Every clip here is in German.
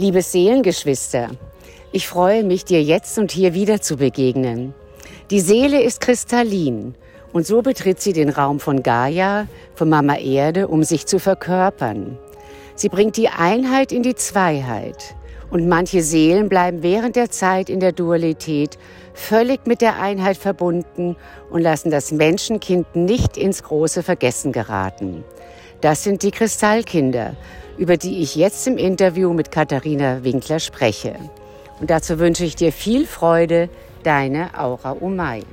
Liebe Seelengeschwister, ich freue mich, dir jetzt und hier wieder zu begegnen. Die Seele ist kristallin und so betritt sie den Raum von Gaia, von Mama Erde, um sich zu verkörpern. Sie bringt die Einheit in die Zweiheit. Und manche Seelen bleiben während der Zeit in der Dualität völlig mit der Einheit verbunden und lassen das Menschenkind nicht ins große Vergessen geraten. Das sind die Kristallkinder, über die ich jetzt im Interview mit Katharina Winkler spreche. Und dazu wünsche ich dir viel Freude, deine Aura Umay.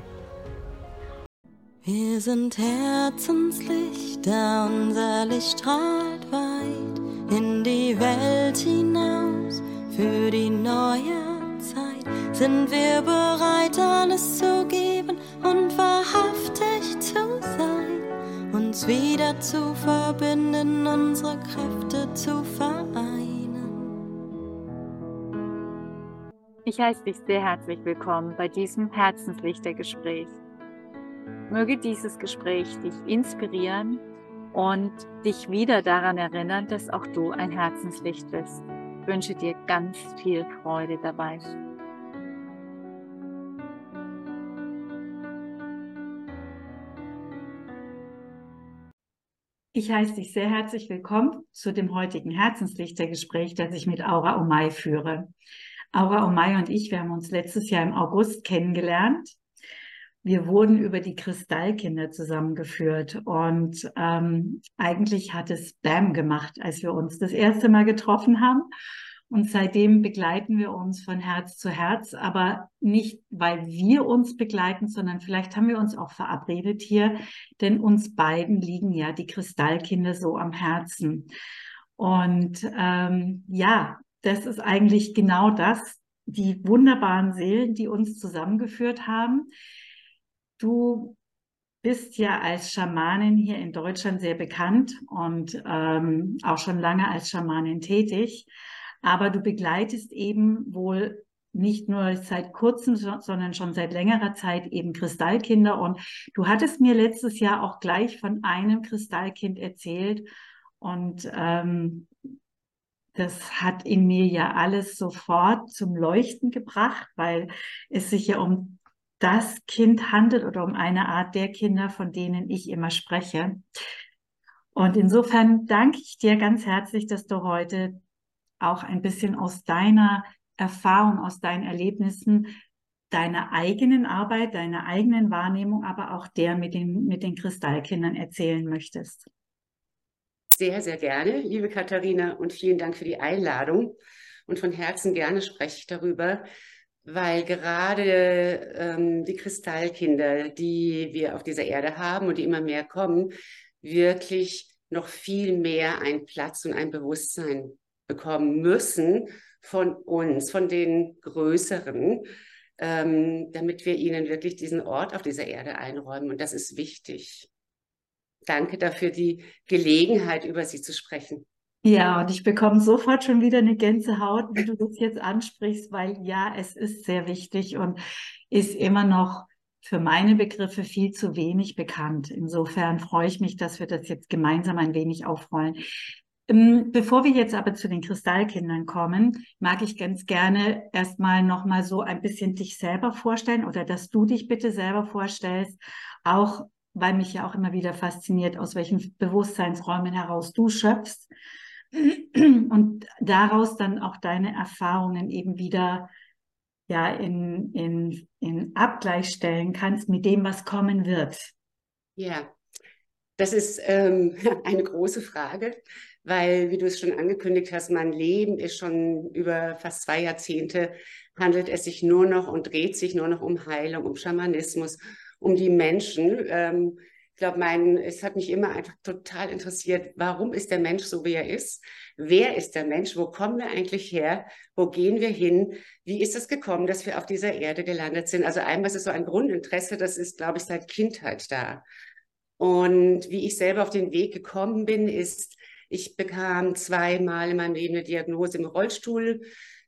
Wir sind Herzenslichter, unser Licht strahlt weit in die Welt hinaus. Für die neue Zeit sind wir bereit, alles zu geben und wahrhaftig zu sein. Uns wieder zu verbinden, unsere Kräfte zu vereinen. Ich heiße dich sehr herzlich willkommen bei diesem Herzenslichtergespräch. Möge dieses Gespräch dich inspirieren und dich wieder daran erinnern, dass auch du ein Herzenslicht bist. Ich wünsche dir ganz viel Freude dabei. Ich heiße dich sehr herzlich willkommen zu dem heutigen Herzenslichtergespräch, das ich mit Aura Omai führe. Aura Omai und ich, wir haben uns letztes Jahr im August kennengelernt wir wurden über die Kristallkinder zusammengeführt und ähm, eigentlich hat es Bam gemacht, als wir uns das erste Mal getroffen haben. Und seitdem begleiten wir uns von Herz zu Herz, aber nicht, weil wir uns begleiten, sondern vielleicht haben wir uns auch verabredet hier, denn uns beiden liegen ja die Kristallkinder so am Herzen. Und ähm, ja, das ist eigentlich genau das, die wunderbaren Seelen, die uns zusammengeführt haben, Du bist ja als Schamanin hier in Deutschland sehr bekannt und ähm, auch schon lange als Schamanin tätig. Aber du begleitest eben wohl nicht nur seit kurzem, sondern schon seit längerer Zeit eben Kristallkinder. Und du hattest mir letztes Jahr auch gleich von einem Kristallkind erzählt. Und ähm, das hat in mir ja alles sofort zum Leuchten gebracht, weil es sich ja um das Kind handelt oder um eine Art der Kinder, von denen ich immer spreche. Und insofern danke ich dir ganz herzlich, dass du heute auch ein bisschen aus deiner Erfahrung, aus deinen Erlebnissen, deiner eigenen Arbeit, deiner eigenen Wahrnehmung, aber auch der mit den, mit den Kristallkindern erzählen möchtest. Sehr, sehr gerne, liebe Katharina, und vielen Dank für die Einladung. Und von Herzen gerne spreche ich darüber, weil gerade ähm, die Kristallkinder, die wir auf dieser Erde haben und die immer mehr kommen, wirklich noch viel mehr einen Platz und ein Bewusstsein bekommen müssen von uns, von den Größeren, ähm, damit wir ihnen wirklich diesen Ort auf dieser Erde einräumen. Und das ist wichtig. Danke dafür die Gelegenheit, über sie zu sprechen. Ja, und ich bekomme sofort schon wieder eine Gänsehaut, wie du das jetzt ansprichst, weil ja, es ist sehr wichtig und ist immer noch für meine Begriffe viel zu wenig bekannt. Insofern freue ich mich, dass wir das jetzt gemeinsam ein wenig aufrollen. Ähm, bevor wir jetzt aber zu den Kristallkindern kommen, mag ich ganz gerne erstmal nochmal so ein bisschen dich selber vorstellen oder dass du dich bitte selber vorstellst, auch weil mich ja auch immer wieder fasziniert, aus welchen Bewusstseinsräumen heraus du schöpfst und daraus dann auch deine Erfahrungen eben wieder ja in, in, in Abgleich stellen kannst mit dem, was kommen wird. Ja, das ist ähm, eine große Frage, weil, wie du es schon angekündigt hast, mein Leben ist schon über fast zwei Jahrzehnte, handelt es sich nur noch und dreht sich nur noch um Heilung, um Schamanismus, um die Menschen. Ähm, ich glaube, mein, es hat mich immer einfach total interessiert, warum ist der Mensch so, wie er ist? Wer ist der Mensch? Wo kommen wir eigentlich her? Wo gehen wir hin? Wie ist es gekommen, dass wir auf dieser Erde gelandet sind? Also einmal ist es so ein Grundinteresse, das ist, glaube ich, seit Kindheit da. Und wie ich selber auf den Weg gekommen bin, ist, ich bekam zweimal in meinem Leben eine Diagnose im Rollstuhl,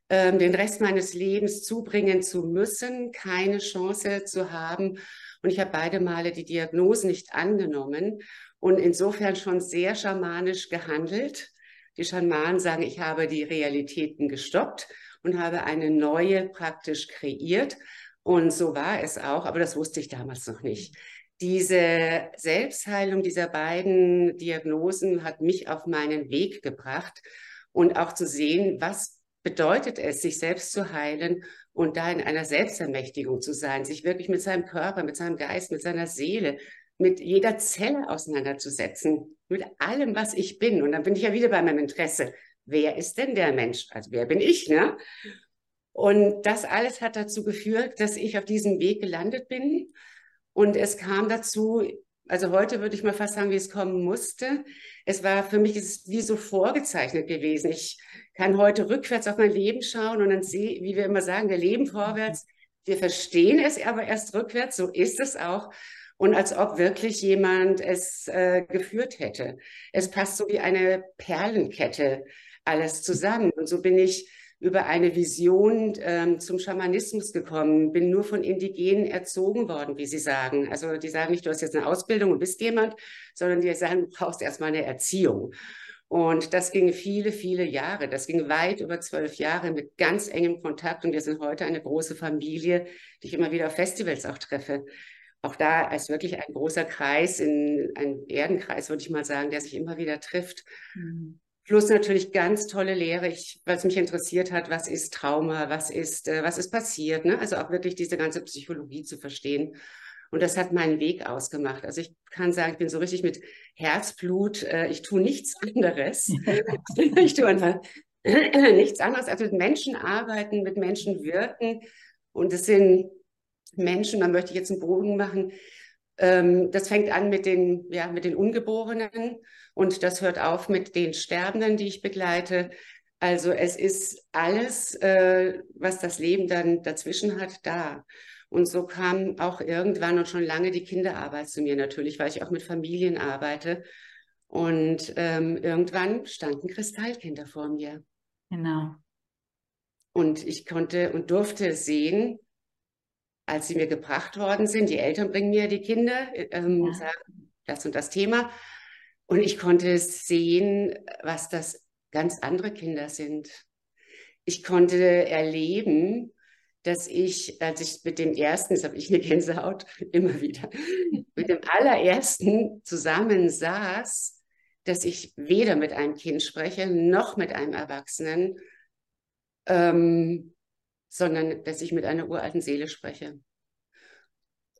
ähm, den Rest meines Lebens zubringen zu müssen, keine Chance zu haben. Und ich habe beide Male die Diagnose nicht angenommen und insofern schon sehr schamanisch gehandelt. Die Schamanen sagen, ich habe die Realitäten gestoppt und habe eine neue praktisch kreiert. Und so war es auch, aber das wusste ich damals noch nicht. Diese Selbstheilung dieser beiden Diagnosen hat mich auf meinen Weg gebracht und auch zu sehen, was bedeutet es, sich selbst zu heilen und da in einer Selbstermächtigung zu sein, sich wirklich mit seinem Körper, mit seinem Geist, mit seiner Seele, mit jeder Zelle auseinanderzusetzen, mit allem, was ich bin. Und dann bin ich ja wieder bei meinem Interesse. Wer ist denn der Mensch? Also wer bin ich, ne? Und das alles hat dazu geführt, dass ich auf diesem Weg gelandet bin. Und es kam dazu, also heute würde ich mal fast sagen, wie es kommen musste. Es war für mich wie so vorgezeichnet gewesen. Ich kann heute rückwärts auf mein Leben schauen und dann sehe, wie wir immer sagen, wir leben vorwärts. Wir verstehen es aber erst rückwärts. So ist es auch. Und als ob wirklich jemand es äh, geführt hätte. Es passt so wie eine Perlenkette alles zusammen. Und so bin ich über eine Vision ähm, zum Schamanismus gekommen, bin nur von Indigenen erzogen worden, wie sie sagen. Also die sagen nicht, du hast jetzt eine Ausbildung und bist jemand, sondern die sagen, du brauchst erstmal eine Erziehung. Und das ging viele, viele Jahre. Das ging weit über zwölf Jahre mit ganz engem Kontakt. Und wir sind heute eine große Familie, die ich immer wieder auf Festivals auch treffe. Auch da als wirklich ein großer Kreis, in, ein Erdenkreis, würde ich mal sagen, der sich immer wieder trifft. Mhm. Plus natürlich ganz tolle Lehre, ich, was mich interessiert hat, was ist Trauma, was ist, äh, was ist passiert, ne? Also auch wirklich diese ganze Psychologie zu verstehen. Und das hat meinen Weg ausgemacht. Also ich kann sagen, ich bin so richtig mit Herzblut, äh, ich tue nichts anderes. ich tue einfach nichts anderes als mit Menschen arbeiten, mit Menschen wirken. Und es sind Menschen, man möchte jetzt einen Bogen machen, ähm, das fängt an mit den, ja, mit den Ungeborenen und das hört auf mit den Sterbenden, die ich begleite. Also es ist alles, äh, was das Leben dann dazwischen hat, da. Und so kam auch irgendwann und schon lange die Kinderarbeit zu mir natürlich, weil ich auch mit Familien arbeite. Und ähm, irgendwann standen Kristallkinder vor mir. Genau. Und ich konnte und durfte sehen, als sie mir gebracht worden sind, die Eltern bringen mir die Kinder, ähm, ja. sagen das und das Thema. Und ich konnte sehen, was das ganz andere Kinder sind. Ich konnte erleben, dass ich, als ich mit dem ersten, das habe ich eine Gänsehaut immer wieder, mit dem allerersten zusammen saß, dass ich weder mit einem Kind spreche, noch mit einem Erwachsenen, ähm, sondern dass ich mit einer uralten Seele spreche.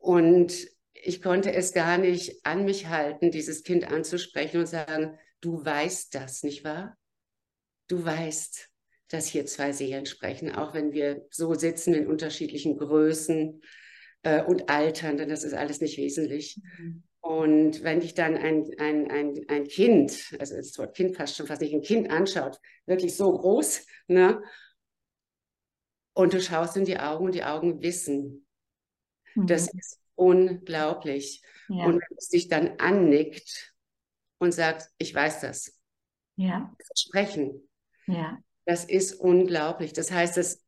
Und ich konnte es gar nicht an mich halten, dieses Kind anzusprechen und sagen, du weißt das, nicht wahr? Du weißt, dass hier zwei Seelen sprechen, auch wenn wir so sitzen in unterschiedlichen Größen äh, und Altern, denn das ist alles nicht wesentlich. Mhm. Und wenn dich dann ein, ein, ein, ein Kind, also das Wort Kind passt schon fast nicht, ein Kind anschaut, wirklich so groß, ne? Und du schaust in die Augen und die Augen wissen. Mhm. Das ist unglaublich. Ja. Und wenn es dich dann annickt und sagt, ich weiß das. Ja. Versprechen. Ja. Das ist unglaublich. Das heißt, das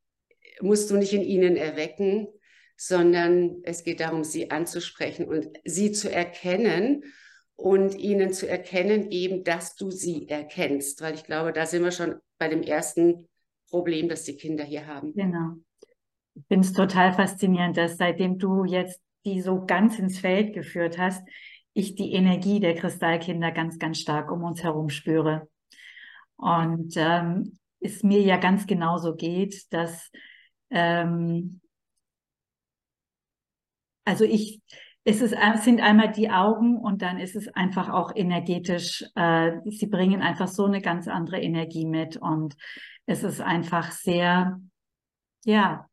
musst du nicht in ihnen erwecken, sondern es geht darum, sie anzusprechen und sie zu erkennen und ihnen zu erkennen, eben, dass du sie erkennst. Weil ich glaube, da sind wir schon bei dem ersten Problem, das die Kinder hier haben. Genau. Ich finde es total faszinierend, dass seitdem du jetzt die so ganz ins Feld geführt hast, ich die Energie der Kristallkinder ganz, ganz stark um uns herum spüre. Und ähm, es mir ja ganz genauso geht, dass ähm, also ich es ist, sind einmal die Augen und dann ist es einfach auch energetisch, äh, sie bringen einfach so eine ganz andere Energie mit und es ist einfach sehr, ja,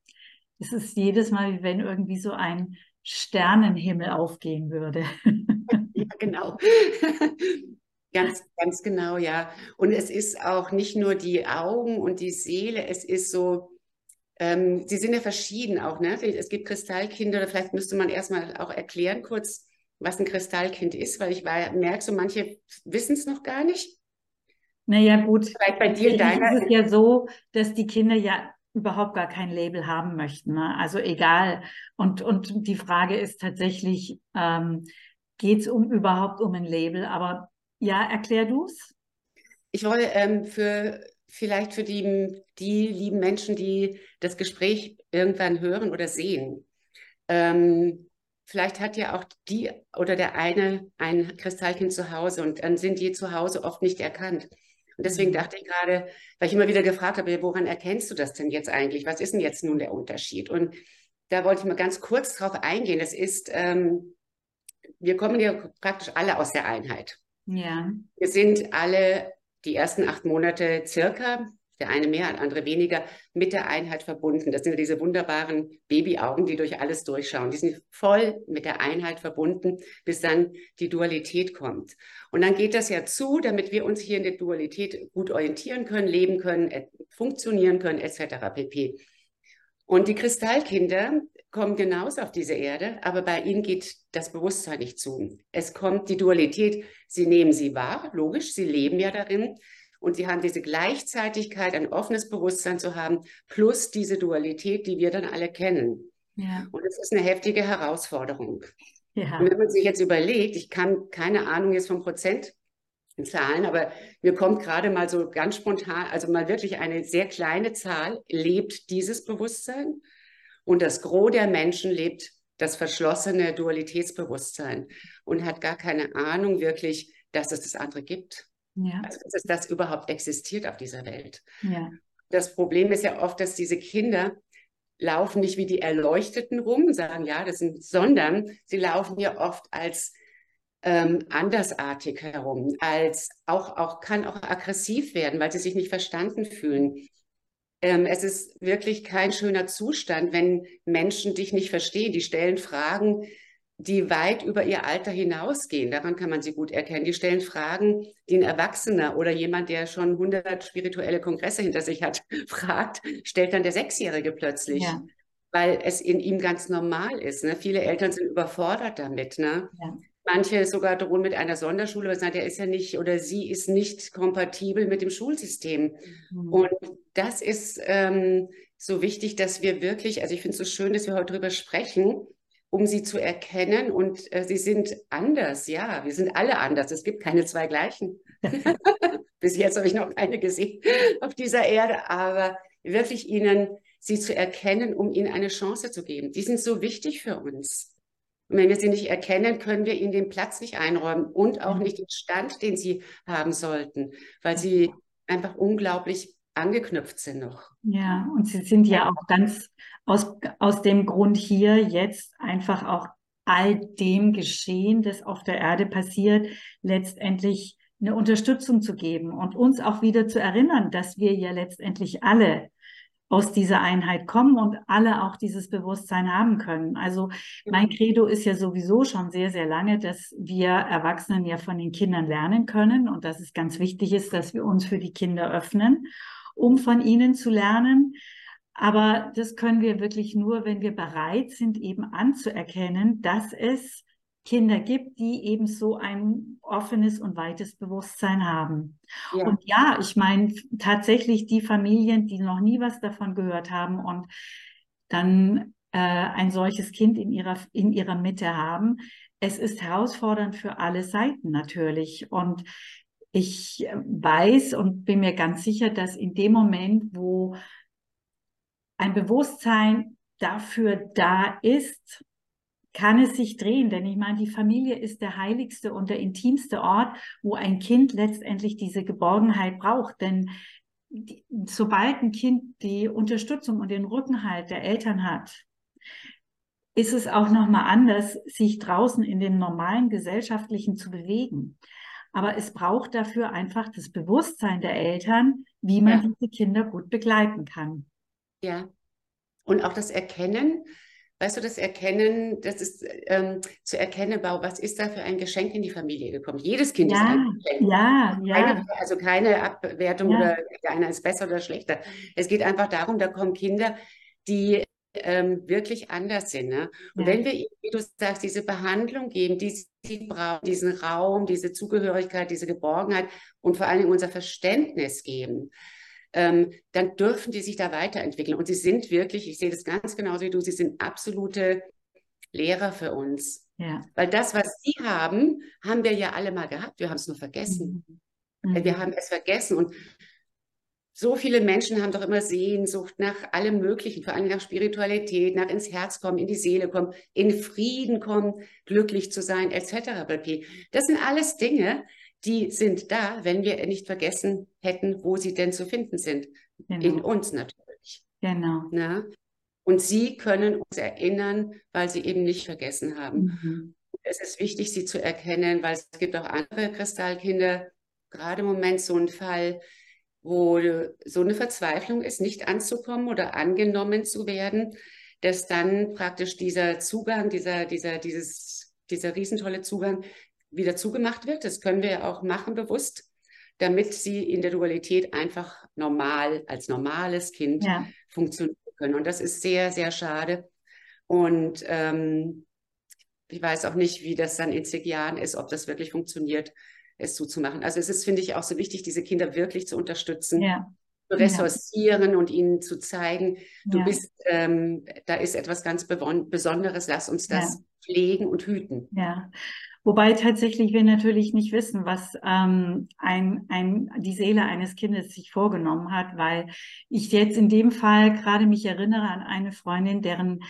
es ist jedes Mal, wie wenn irgendwie so ein Sternenhimmel aufgehen würde. ja, genau. Ganz, ganz genau, ja. Und es ist auch nicht nur die Augen und die Seele, es ist so, ähm, sie sind ja verschieden auch, ne? Es gibt Kristallkinder, oder vielleicht müsste man erstmal auch erklären kurz, was ein Kristallkind ist, weil ich merke, so manche wissen es noch gar nicht. Naja, gut. Vielleicht bei dir, deiner. ist es ja so, dass die Kinder ja überhaupt gar kein Label haben möchten. Ne? Also egal. Und, und die Frage ist tatsächlich, ähm, geht es um überhaupt um ein Label? Aber ja, erklär du es. ich wollte ähm, für vielleicht für die, die lieben Menschen, die das Gespräch irgendwann hören oder sehen. Ähm, vielleicht hat ja auch die oder der eine ein Kristallkind zu Hause und dann sind die zu Hause oft nicht erkannt. Und deswegen dachte ich gerade, weil ich immer wieder gefragt habe, woran erkennst du das denn jetzt eigentlich? Was ist denn jetzt nun der Unterschied? Und da wollte ich mal ganz kurz drauf eingehen. Das ist, ähm, wir kommen ja praktisch alle aus der Einheit. Ja. Wir sind alle die ersten acht Monate circa, der eine mehr, der andere weniger, mit der Einheit verbunden. Das sind diese wunderbaren Babyaugen, die durch alles durchschauen. Die sind voll mit der Einheit verbunden, bis dann die Dualität kommt. Und dann geht das ja zu, damit wir uns hier in der Dualität gut orientieren können, leben können, funktionieren können, etc. pp. Und die Kristallkinder kommen genauso auf diese Erde, aber bei ihnen geht das Bewusstsein nicht zu. Es kommt die Dualität, sie nehmen sie wahr, logisch, sie leben ja darin und sie haben diese Gleichzeitigkeit, ein offenes Bewusstsein zu haben, plus diese Dualität, die wir dann alle kennen. Ja. Und es ist eine heftige Herausforderung. Ja. Und wenn man sich jetzt überlegt, ich kann keine Ahnung jetzt vom Prozent Zahlen, aber mir kommt gerade mal so ganz spontan, also mal wirklich eine sehr kleine Zahl lebt dieses Bewusstsein und das Gros der Menschen lebt das verschlossene Dualitätsbewusstsein und hat gar keine Ahnung wirklich, dass es das andere gibt. Ja. Also, dass das überhaupt existiert auf dieser Welt. Ja. Das Problem ist ja oft, dass diese Kinder laufen nicht wie die Erleuchteten rum, sagen, ja, das sind, sondern sie laufen ja oft als ähm, andersartig herum, als auch, auch, kann auch aggressiv werden, weil sie sich nicht verstanden fühlen. Ähm, es ist wirklich kein schöner Zustand, wenn Menschen dich nicht verstehen. Die stellen Fragen, die weit über ihr Alter hinausgehen. Daran kann man sie gut erkennen. Die stellen Fragen, die ein Erwachsener oder jemand, der schon 100 spirituelle Kongresse hinter sich hat, fragt, stellt dann der Sechsjährige plötzlich. Ja. Weil es in ihm ganz normal ist. Ne? Viele Eltern sind überfordert damit. Ne? Ja. Manche sogar drohen mit einer Sonderschule, weil sagen, der ist ja nicht oder sie ist nicht kompatibel mit dem Schulsystem. Mhm. Und das ist ähm, so wichtig, dass wir wirklich, also ich finde es so schön, dass wir heute darüber sprechen, um sie zu erkennen. Und äh, sie sind anders, ja, wir sind alle anders. Es gibt keine zwei gleichen. Bis jetzt habe ich noch keine gesehen auf dieser Erde, aber wirklich ihnen sie zu erkennen, um ihnen eine Chance zu geben. Die sind so wichtig für uns. Und wenn wir sie nicht erkennen, können wir ihnen den Platz nicht einräumen und auch mhm. nicht den Stand, den sie haben sollten, weil sie einfach unglaublich angeknüpft sind noch. Ja, und sie sind ja auch ganz aus, aus dem Grund hier jetzt einfach auch all dem Geschehen, das auf der Erde passiert, letztendlich eine Unterstützung zu geben und uns auch wieder zu erinnern, dass wir ja letztendlich alle aus dieser Einheit kommen und alle auch dieses Bewusstsein haben können. Also mein Credo ist ja sowieso schon sehr, sehr lange, dass wir Erwachsenen ja von den Kindern lernen können und dass es ganz wichtig ist, dass wir uns für die Kinder öffnen, um von ihnen zu lernen. Aber das können wir wirklich nur, wenn wir bereit sind, eben anzuerkennen, dass es Kinder gibt, die eben so ein offenes und weites Bewusstsein haben. Ja. Und ja, ich meine tatsächlich die Familien, die noch nie was davon gehört haben und dann äh, ein solches Kind in ihrer, in ihrer Mitte haben. Es ist herausfordernd für alle Seiten natürlich. Und ich weiß und bin mir ganz sicher, dass in dem Moment, wo ein Bewusstsein dafür da ist, kann es sich drehen, denn ich meine, die Familie ist der heiligste und der intimste Ort, wo ein Kind letztendlich diese Geborgenheit braucht. Denn die, sobald ein Kind die Unterstützung und den Rückenhalt der Eltern hat, ist es auch nochmal anders, sich draußen in dem normalen gesellschaftlichen zu bewegen. Aber es braucht dafür einfach das Bewusstsein der Eltern, wie man ja. diese Kinder gut begleiten kann. Ja. Und auch das Erkennen, weißt du, das Erkennen, das ist ähm, zu erkennen, was ist da für ein Geschenk in die Familie gekommen? Jedes Kind ja, ist ein Geschenk. Ja, ja. Keine, also keine Abwertung ja. oder einer ist besser oder schlechter. Es geht einfach darum, da kommen Kinder, die ähm, wirklich anders sind. Ne? Und ja. wenn wir, wie du sagst, diese Behandlung geben, die sie brauchen, diesen Raum, diese Zugehörigkeit, diese Geborgenheit und vor allem unser Verständnis geben, ähm, dann dürfen die sich da weiterentwickeln. Und sie sind wirklich, ich sehe das ganz genauso wie du, sie sind absolute Lehrer für uns. Ja. Weil das, was sie haben, haben wir ja alle mal gehabt. Wir haben es nur vergessen. Mhm. Mhm. Wir haben es vergessen und so viele Menschen haben doch immer Sehnsucht nach allem Möglichen, vor allem nach Spiritualität, nach ins Herz kommen, in die Seele kommen, in Frieden kommen, glücklich zu sein, etc. Das sind alles Dinge, die sind da, wenn wir nicht vergessen hätten, wo sie denn zu finden sind. Genau. In uns natürlich. Genau. Na? Und sie können uns erinnern, weil sie eben nicht vergessen haben. Mhm. Es ist wichtig, sie zu erkennen, weil es gibt auch andere Kristallkinder, gerade im Moment so ein Fall, wo so eine Verzweiflung ist, nicht anzukommen oder angenommen zu werden, dass dann praktisch dieser Zugang, dieser, dieser, dieses, dieser riesentolle Zugang wieder zugemacht wird. Das können wir auch machen bewusst, damit sie in der Dualität einfach normal, als normales Kind ja. funktionieren können. Und das ist sehr, sehr schade. Und ähm, ich weiß auch nicht, wie das dann in zig Jahren ist, ob das wirklich funktioniert es zuzumachen. Also es ist, finde ich, auch so wichtig, diese Kinder wirklich zu unterstützen, ja. zu ressourcieren ja. und ihnen zu zeigen, du ja. bist, ähm, da ist etwas ganz Besonderes, lass uns das pflegen und hüten. Ja. Wobei tatsächlich wir natürlich nicht wissen, was ähm, ein, ein, die Seele eines Kindes sich vorgenommen hat, weil ich jetzt in dem Fall gerade mich erinnere an eine Freundin, deren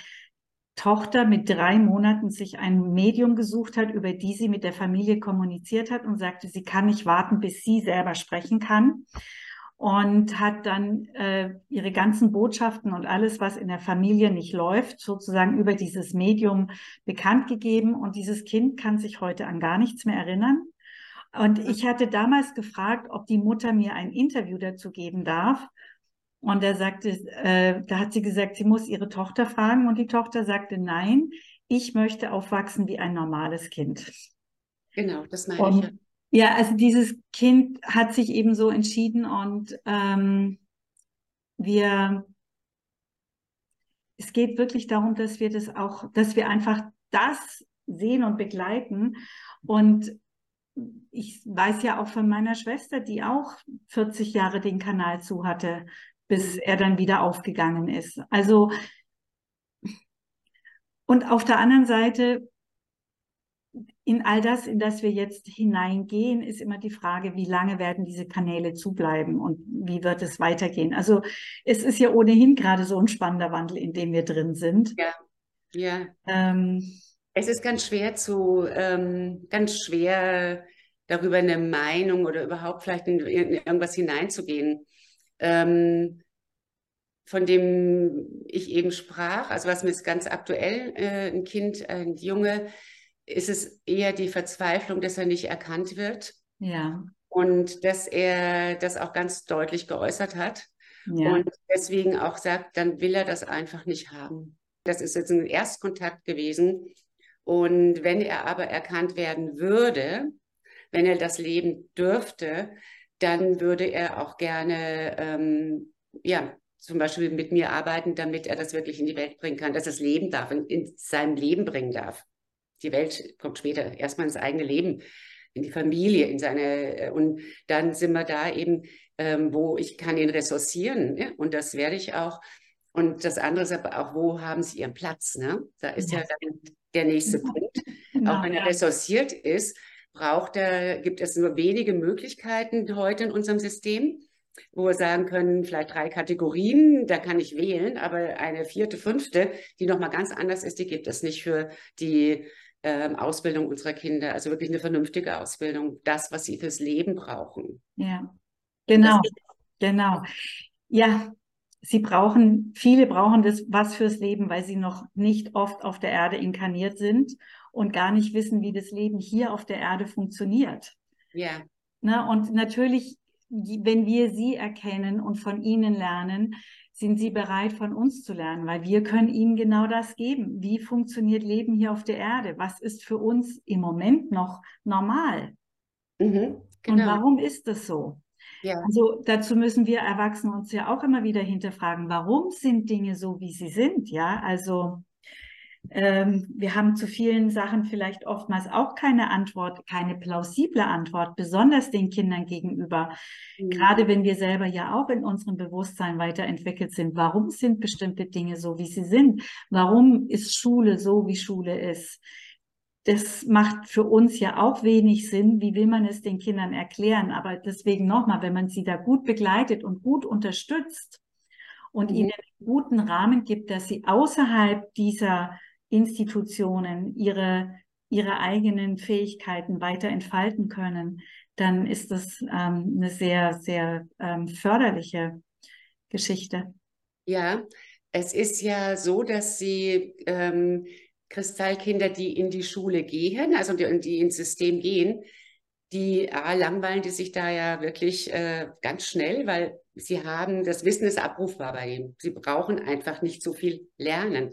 Tochter mit drei Monaten sich ein Medium gesucht hat, über die sie mit der Familie kommuniziert hat und sagte, sie kann nicht warten, bis sie selber sprechen kann. Und hat dann äh, ihre ganzen Botschaften und alles, was in der Familie nicht läuft, sozusagen über dieses Medium bekannt gegeben. Und dieses Kind kann sich heute an gar nichts mehr erinnern. Und ich hatte damals gefragt, ob die Mutter mir ein Interview dazu geben darf. Und er sagte, äh, da hat sie gesagt, sie muss ihre Tochter fragen. Und die Tochter sagte, nein, ich möchte aufwachsen wie ein normales Kind. Genau, das meine und, ich. Ja. also dieses Kind hat sich eben so entschieden und ähm, wir, es geht wirklich darum, dass wir das auch, dass wir einfach das sehen und begleiten. Und ich weiß ja auch von meiner Schwester, die auch 40 Jahre den Kanal zu hatte bis er dann wieder aufgegangen ist. Also, und auf der anderen Seite, in all das, in das wir jetzt hineingehen, ist immer die Frage, wie lange werden diese Kanäle zubleiben und wie wird es weitergehen? Also es ist ja ohnehin gerade so ein spannender Wandel, in dem wir drin sind. Ja, ja. Ähm, es ist ganz schwer zu, ähm, ganz schwer darüber eine Meinung oder überhaupt vielleicht in, in irgendwas hineinzugehen ähm, von dem ich eben sprach, also was mir jetzt ganz aktuell, äh, ein Kind, ein Junge, ist es eher die Verzweiflung, dass er nicht erkannt wird. Ja. Und dass er das auch ganz deutlich geäußert hat. Ja. Und deswegen auch sagt, dann will er das einfach nicht haben. Das ist jetzt ein Erstkontakt gewesen. Und wenn er aber erkannt werden würde, wenn er das leben dürfte, dann würde er auch gerne ähm, ja, zum Beispiel mit mir arbeiten, damit er das wirklich in die Welt bringen kann, dass er es leben darf, in, in sein Leben bringen darf. Die Welt kommt später, erstmal ins eigene Leben, in die Familie, in seine, äh, und dann sind wir da eben, ähm, wo ich kann ihn ressourcieren, ja? und das werde ich auch. Und das andere ist aber auch, wo haben sie ihren Platz? Ne? Da ist ja, ja dann der nächste Punkt. Genau, auch wenn er ressourciert ist, braucht er, gibt es nur wenige Möglichkeiten heute in unserem System, wo wir sagen können, vielleicht drei Kategorien, da kann ich wählen, aber eine vierte, fünfte, die nochmal ganz anders ist, die gibt es nicht für die ähm, Ausbildung unserer Kinder. Also wirklich eine vernünftige Ausbildung, das, was sie fürs Leben brauchen. Ja, genau, genau. Ja, sie brauchen, viele brauchen das was fürs Leben, weil sie noch nicht oft auf der Erde inkarniert sind und gar nicht wissen, wie das Leben hier auf der Erde funktioniert. Ja. Na, und natürlich, wenn wir sie erkennen und von ihnen lernen, sind sie bereit, von uns zu lernen, weil wir können ihnen genau das geben. Wie funktioniert Leben hier auf der Erde? Was ist für uns im Moment noch normal? Mhm, genau. Und warum ist das so? Ja. Also dazu müssen wir Erwachsene uns ja auch immer wieder hinterfragen, warum sind Dinge so, wie sie sind? Ja, also ähm, wir haben zu vielen Sachen vielleicht oftmals auch keine Antwort, keine plausible Antwort, besonders den Kindern gegenüber. Mhm. Gerade wenn wir selber ja auch in unserem Bewusstsein weiterentwickelt sind. Warum sind bestimmte Dinge so, wie sie sind? Warum ist Schule so, wie Schule ist? das macht für uns ja auch wenig Sinn. Wie will man es den Kindern erklären? Aber deswegen nochmal, wenn man sie da gut begleitet und gut unterstützt und mhm. ihnen einen guten Rahmen gibt, dass sie außerhalb dieser Institutionen ihre, ihre eigenen Fähigkeiten weiter entfalten können, dann ist das ähm, eine sehr, sehr ähm, förderliche Geschichte. Ja, es ist ja so, dass sie ähm, Kristallkinder, die in die Schule gehen, also die, die ins System gehen, die ah, langweilen die sich da ja wirklich äh, ganz schnell, weil sie haben, das Wissen ist abrufbar bei ihnen. Sie brauchen einfach nicht so viel lernen.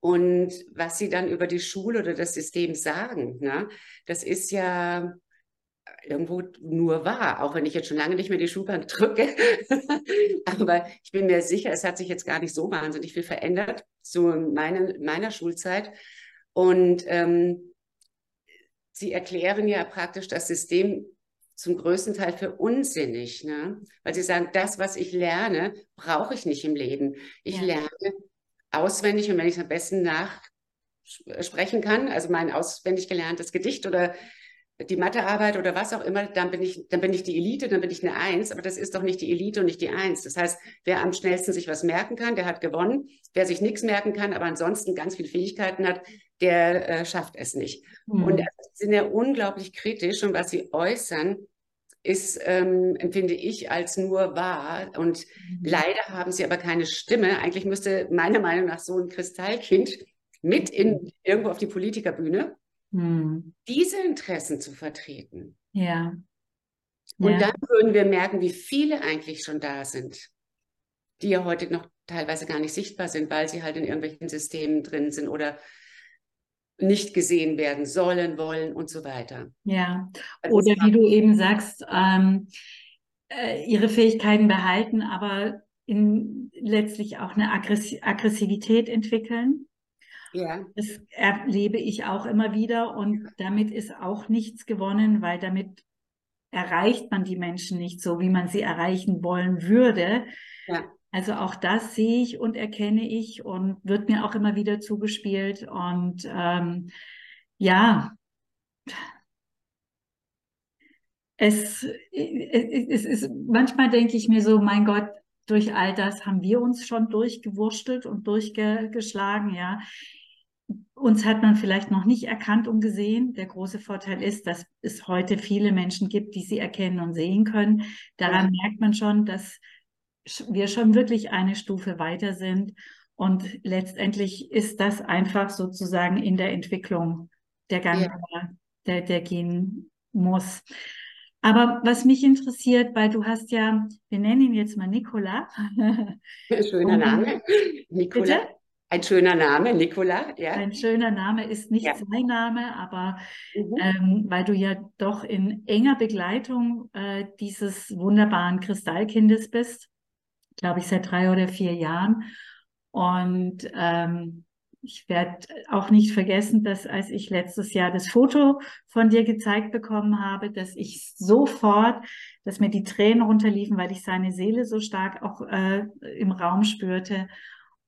Und was sie dann über die Schule oder das System sagen, ne, das ist ja irgendwo nur wahr, auch wenn ich jetzt schon lange nicht mehr die Schulbank drücke. Aber ich bin mir sicher, es hat sich jetzt gar nicht so wahnsinnig viel verändert zu meine, meiner Schulzeit. Und ähm, sie erklären ja praktisch das System zum größten Teil für unsinnig, ne? weil sie sagen, das, was ich lerne, brauche ich nicht im Leben. Ich ja. lerne auswendig und wenn ich es am besten nachsprechen kann, also mein auswendig gelerntes Gedicht oder die Mathearbeit oder was auch immer, dann bin ich, dann bin ich die Elite, dann bin ich eine Eins, aber das ist doch nicht die Elite und nicht die Eins. Das heißt, wer am schnellsten sich was merken kann, der hat gewonnen. Wer sich nichts merken kann, aber ansonsten ganz viele Fähigkeiten hat, der äh, schafft es nicht. Mhm. Und sie sind ja unglaublich kritisch und was sie äußern, ist, ähm, empfinde ich, als nur wahr. Und mhm. leider haben sie aber keine Stimme. Eigentlich müsste meiner Meinung nach so ein Kristallkind mit in irgendwo auf die Politikerbühne hm. diese Interessen zu vertreten. Ja. Und ja. dann würden wir merken, wie viele eigentlich schon da sind, die ja heute noch teilweise gar nicht sichtbar sind, weil sie halt in irgendwelchen Systemen drin sind oder nicht gesehen werden sollen, wollen und so weiter. Ja, oder wie du eben sagst, ähm, äh, ihre Fähigkeiten behalten, aber in, letztlich auch eine Aggress Aggressivität entwickeln. Ja. Das erlebe ich auch immer wieder und damit ist auch nichts gewonnen, weil damit erreicht man die Menschen nicht so, wie man sie erreichen wollen würde. Ja. Also auch das sehe ich und erkenne ich und wird mir auch immer wieder zugespielt. Und ähm, ja, es, es, es ist, manchmal denke ich mir so, mein Gott, durch all das haben wir uns schon durchgewurschtelt und durchgeschlagen, ja. Uns hat man vielleicht noch nicht erkannt und gesehen. Der große Vorteil ist, dass es heute viele Menschen gibt, die sie erkennen und sehen können. Daran ja. merkt man schon, dass wir schon wirklich eine Stufe weiter sind. Und letztendlich ist das einfach sozusagen in der Entwicklung der Gang, ja. der, der gehen muss. Aber was mich interessiert, weil du hast ja, wir nennen ihn jetzt mal Nikola. Schöner Name. Nikola. Bitte? Ein schöner Name, Nikola, ja. Ein schöner Name ist nicht ja. sein Name, aber mhm. ähm, weil du ja doch in enger Begleitung äh, dieses wunderbaren Kristallkindes bist, glaube ich, seit drei oder vier Jahren. Und ähm, ich werde auch nicht vergessen, dass als ich letztes Jahr das Foto von dir gezeigt bekommen habe, dass ich sofort, dass mir die Tränen runterliefen, weil ich seine Seele so stark auch äh, im Raum spürte.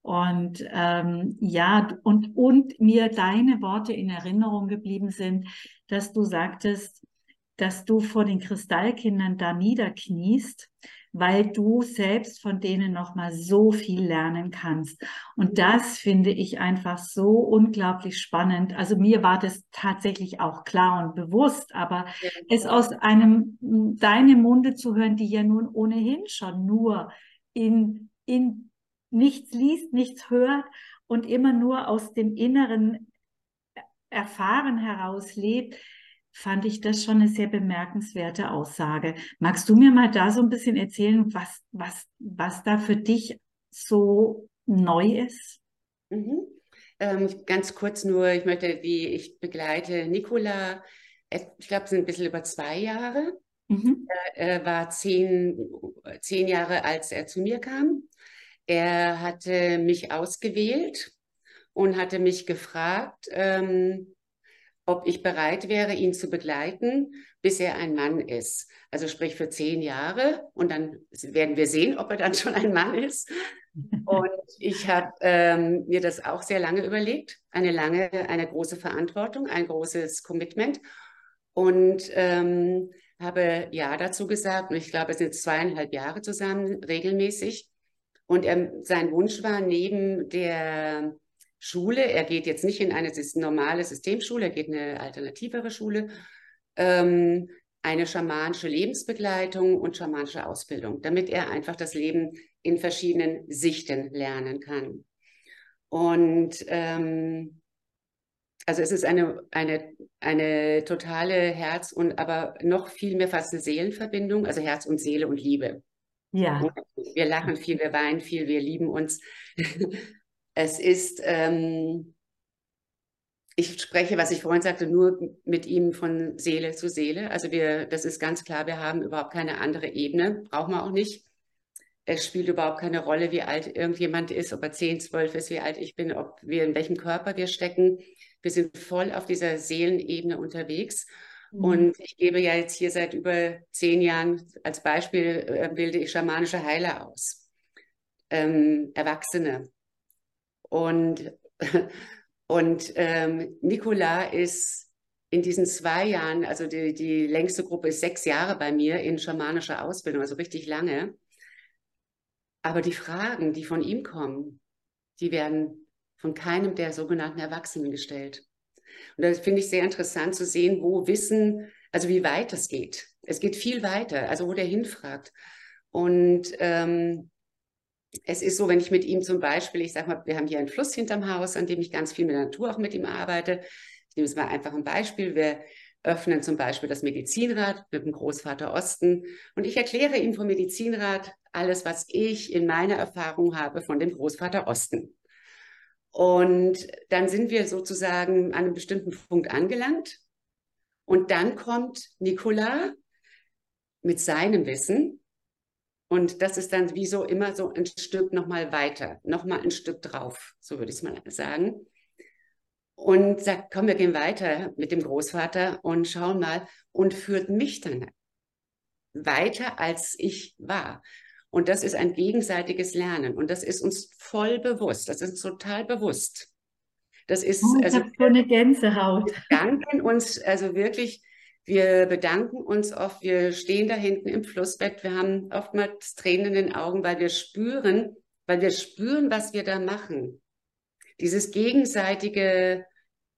Und ähm, ja, und, und mir deine Worte in Erinnerung geblieben sind, dass du sagtest, dass du vor den Kristallkindern da niederkniest, weil du selbst von denen noch mal so viel lernen kannst. Und das finde ich einfach so unglaublich spannend. Also mir war das tatsächlich auch klar und bewusst, aber ja. es aus einem deinem Munde zu hören, die ja nun ohnehin schon nur in in nichts liest, nichts hört und immer nur aus dem inneren Erfahren heraus lebt, fand ich das schon eine sehr bemerkenswerte Aussage. Magst du mir mal da so ein bisschen erzählen, was, was, was da für dich so neu ist? Mhm. Ähm, ganz kurz nur, ich möchte, wie ich begleite Nicola, ich glaube, es sind ein bisschen über zwei Jahre. Mhm. Er war zehn, zehn Jahre, als er zu mir kam. Er hatte mich ausgewählt und hatte mich gefragt, ähm, ob ich bereit wäre, ihn zu begleiten, bis er ein Mann ist. Also sprich für zehn Jahre und dann werden wir sehen, ob er dann schon ein Mann ist. Und ich habe ähm, mir das auch sehr lange überlegt, eine lange, eine große Verantwortung, ein großes Commitment und ähm, habe ja dazu gesagt. Und ich glaube, es sind zweieinhalb Jahre zusammen regelmäßig. Und er, sein Wunsch war neben der Schule, er geht jetzt nicht in eine normale Systemschule, er geht in eine alternativere Schule, ähm, eine schamanische Lebensbegleitung und schamanische Ausbildung, damit er einfach das Leben in verschiedenen Sichten lernen kann. Und ähm, also es ist eine, eine, eine totale Herz- und aber noch viel mehr fast eine Seelenverbindung, also Herz und Seele und Liebe. Ja. Wir lachen viel, wir weinen viel, wir lieben uns. Es ist, ähm, ich spreche, was ich vorhin sagte, nur mit ihm von Seele zu Seele. Also wir, das ist ganz klar, wir haben überhaupt keine andere Ebene, brauchen wir auch nicht. Es spielt überhaupt keine Rolle, wie alt irgendjemand ist, ob er 10, 12 ist, wie alt ich bin, ob wir in welchem Körper wir stecken. Wir sind voll auf dieser Seelenebene unterwegs. Mhm. Und ich gebe ja jetzt hier seit über zehn Jahren als Beispiel, äh, bilde ich schamanische Heiler aus. Ähm, Erwachsene. Und, und ähm, Nicola ist in diesen zwei Jahren, also die, die längste Gruppe ist sechs Jahre bei mir in schamanischer Ausbildung, also richtig lange. Aber die Fragen, die von ihm kommen, die werden von keinem der sogenannten Erwachsenen gestellt. Und das finde ich sehr interessant zu sehen, wo Wissen, also wie weit es geht. Es geht viel weiter, also wo der hinfragt. Und ähm, es ist so, wenn ich mit ihm zum Beispiel, ich sage mal, wir haben hier einen Fluss hinterm Haus, an dem ich ganz viel mit der Natur auch mit ihm arbeite. Ich nehme es mal einfach ein Beispiel. Wir öffnen zum Beispiel das Medizinrad mit dem Großvater Osten und ich erkläre ihm vom Medizinrad alles, was ich in meiner Erfahrung habe von dem Großvater Osten. Und dann sind wir sozusagen an einem bestimmten Punkt angelangt. Und dann kommt Nicola mit seinem Wissen. Und das ist dann wie so immer so ein Stück nochmal weiter, nochmal ein Stück drauf, so würde ich es mal sagen. Und sagt, komm, wir gehen weiter mit dem Großvater und schauen mal und führt mich dann weiter, als ich war. Und das ist ein gegenseitiges Lernen. Und das ist uns voll bewusst. Das ist total bewusst. Das ist, oh, ich also, so eine Gänsehaut. Wir danken uns, also wirklich, wir bedanken uns oft. Wir stehen da hinten im Flussbett. Wir haben oftmals Tränen in den Augen, weil wir spüren, weil wir spüren, was wir da machen. Dieses gegenseitige,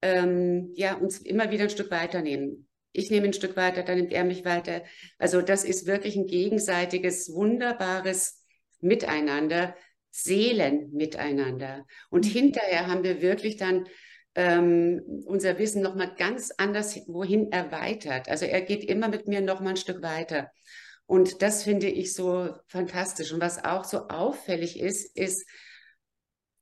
ähm, ja, uns immer wieder ein Stück weiternehmen ich nehme ein Stück weiter, dann nimmt er mich weiter. Also das ist wirklich ein gegenseitiges, wunderbares Miteinander, Seelen miteinander. Und mhm. hinterher haben wir wirklich dann ähm, unser Wissen nochmal ganz anders wohin erweitert. Also er geht immer mit mir nochmal ein Stück weiter. Und das finde ich so fantastisch. Und was auch so auffällig ist, ist,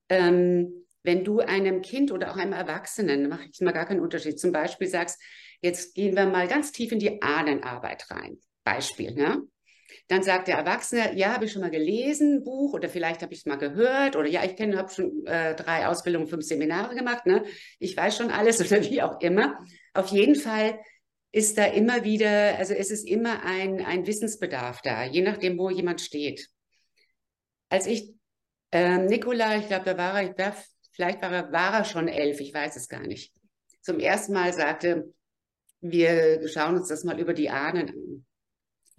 ähm, wenn du einem Kind oder auch einem Erwachsenen, mache ich mal gar keinen Unterschied, zum Beispiel sagst, Jetzt gehen wir mal ganz tief in die Ahnenarbeit rein. Beispiel, ne? Dann sagt der Erwachsene, ja, habe ich schon mal gelesen, Buch, oder vielleicht habe ich es mal gehört, oder ja, ich kenne, habe schon äh, drei Ausbildungen, fünf Seminare gemacht, ne? Ich weiß schon alles oder wie auch immer. Auf jeden Fall ist da immer wieder, also es ist immer ein, ein Wissensbedarf da, je nachdem, wo jemand steht. Als ich äh, Nikola, ich glaube, da war er, war, vielleicht war er, war er schon elf, ich weiß es gar nicht, zum ersten Mal sagte, wir schauen uns das mal über die Ahnen an.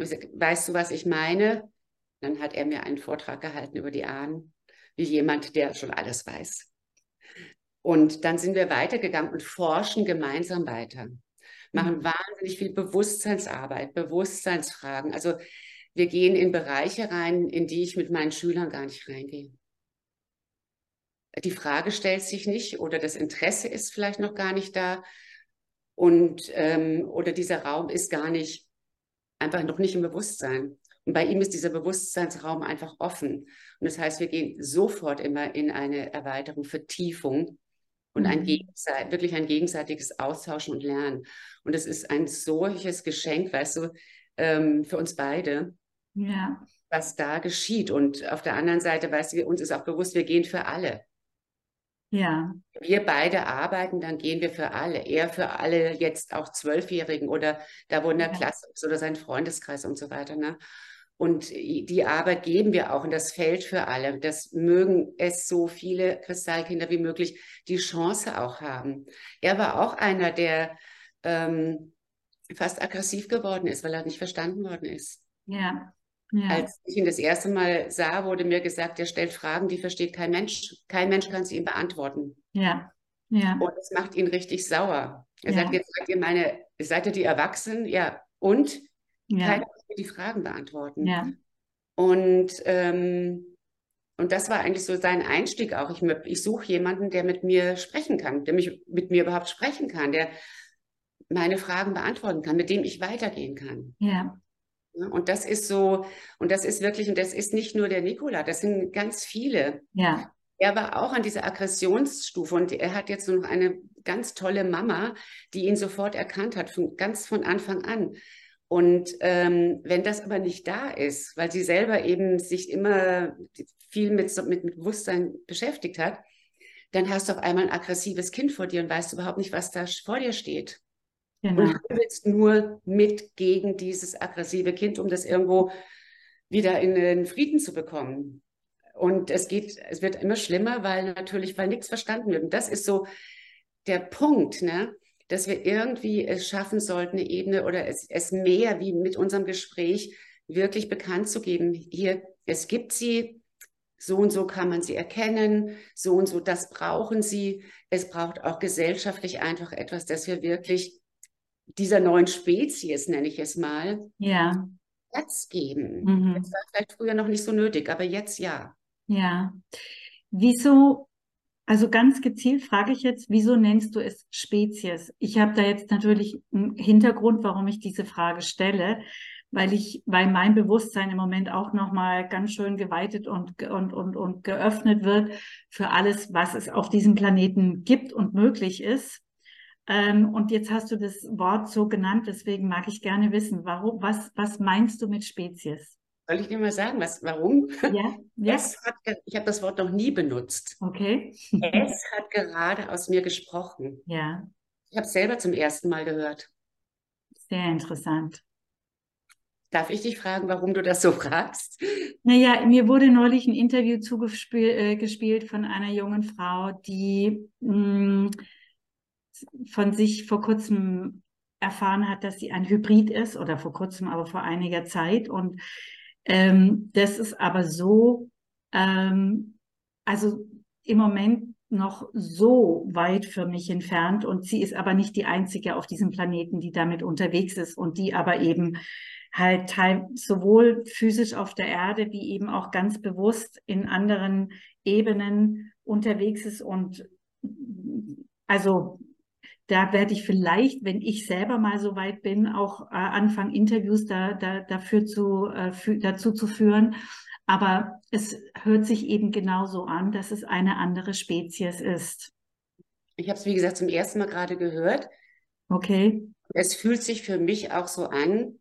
Weißt du, was ich meine? Dann hat er mir einen Vortrag gehalten über die Ahnen, wie jemand, der schon alles weiß. Und dann sind wir weitergegangen und forschen gemeinsam weiter. Machen mhm. wahnsinnig viel Bewusstseinsarbeit, Bewusstseinsfragen. Also wir gehen in Bereiche rein, in die ich mit meinen Schülern gar nicht reingehe. Die Frage stellt sich nicht oder das Interesse ist vielleicht noch gar nicht da, und ähm, oder dieser Raum ist gar nicht einfach noch nicht im Bewusstsein. Und bei ihm ist dieser Bewusstseinsraum einfach offen. Und das heißt, wir gehen sofort immer in eine Erweiterung, Vertiefung und ein mhm. wirklich ein gegenseitiges Austauschen und Lernen. Und es ist ein solches Geschenk, weißt du, ähm, für uns beide, ja. was da geschieht. Und auf der anderen Seite, weißt du, uns ist auch bewusst, wir gehen für alle. Ja. Wir beide arbeiten, dann gehen wir für alle. Er für alle jetzt auch Zwölfjährigen oder da wo in der ja. Klasse ist oder sein Freundeskreis und so weiter. Ne? Und die Arbeit geben wir auch in das Feld für alle. Das mögen es so viele Kristallkinder wie möglich die Chance auch haben. Er war auch einer, der ähm, fast aggressiv geworden ist, weil er nicht verstanden worden ist. Ja. Ja. Als ich ihn das erste Mal sah, wurde mir gesagt, er stellt Fragen, die versteht kein Mensch. Kein Mensch kann sie ihm beantworten. Ja. Ja. Und das macht ihn richtig sauer. Er ja. sagt, jetzt seid ihr meine, seid ihr die Erwachsenen? Ja. Und? Ja. Keiner kann mir die Fragen beantworten. Ja. Und, ähm, und das war eigentlich so sein Einstieg auch. Ich, ich suche jemanden, der mit mir sprechen kann, der mich mit mir überhaupt sprechen kann, der meine Fragen beantworten kann, mit dem ich weitergehen kann. Ja. Und das ist so, und das ist wirklich, und das ist nicht nur der Nikola, das sind ganz viele. Ja. Er war auch an dieser Aggressionsstufe und er hat jetzt noch eine ganz tolle Mama, die ihn sofort erkannt hat, von, ganz von Anfang an. Und ähm, wenn das aber nicht da ist, weil sie selber eben sich immer viel mit, mit, mit Bewusstsein beschäftigt hat, dann hast du auf einmal ein aggressives Kind vor dir und weißt überhaupt nicht, was da vor dir steht. Genau. Und willst nur mit gegen dieses aggressive Kind, um das irgendwo wieder in den Frieden zu bekommen. Und es geht, es wird immer schlimmer, weil natürlich, weil nichts verstanden wird. Und das ist so der Punkt, ne? dass wir irgendwie es schaffen sollten, eine Ebene oder es, es mehr wie mit unserem Gespräch wirklich bekannt zu geben. Hier, es gibt sie, so und so kann man sie erkennen, so und so, das brauchen sie. Es braucht auch gesellschaftlich einfach etwas, dass wir wirklich dieser neuen Spezies, nenne ich es mal, ja. Platz geben. Mhm. Das war vielleicht früher noch nicht so nötig, aber jetzt ja. Ja. Wieso, also ganz gezielt frage ich jetzt, wieso nennst du es Spezies? Ich habe da jetzt natürlich einen Hintergrund, warum ich diese Frage stelle, weil ich, weil mein Bewusstsein im Moment auch nochmal ganz schön geweitet und, und, und, und geöffnet wird für alles, was es auf diesem Planeten gibt und möglich ist. Ähm, und jetzt hast du das Wort so genannt, deswegen mag ich gerne wissen, warum, was, was meinst du mit Spezies? Soll ich dir mal sagen, was, warum? Ja, ja. Hat, ich habe das Wort noch nie benutzt. Okay. es hat gerade aus mir gesprochen. Ja. Ich habe es selber zum ersten Mal gehört. Sehr interessant. Darf ich dich fragen, warum du das so fragst? Naja, mir wurde neulich ein Interview zugespielt äh, von einer jungen Frau, die mh, von sich vor kurzem erfahren hat, dass sie ein Hybrid ist oder vor kurzem, aber vor einiger Zeit. Und ähm, das ist aber so, ähm, also im Moment noch so weit für mich entfernt und sie ist aber nicht die einzige auf diesem Planeten, die damit unterwegs ist und die aber eben halt sowohl physisch auf der Erde wie eben auch ganz bewusst in anderen Ebenen unterwegs ist und also da werde ich vielleicht, wenn ich selber mal so weit bin, auch äh, anfangen, Interviews da, da, dafür zu, äh, für, dazu zu führen. Aber es hört sich eben genauso an, dass es eine andere Spezies ist. Ich habe es, wie gesagt, zum ersten Mal gerade gehört. Okay. Es fühlt sich für mich auch so an,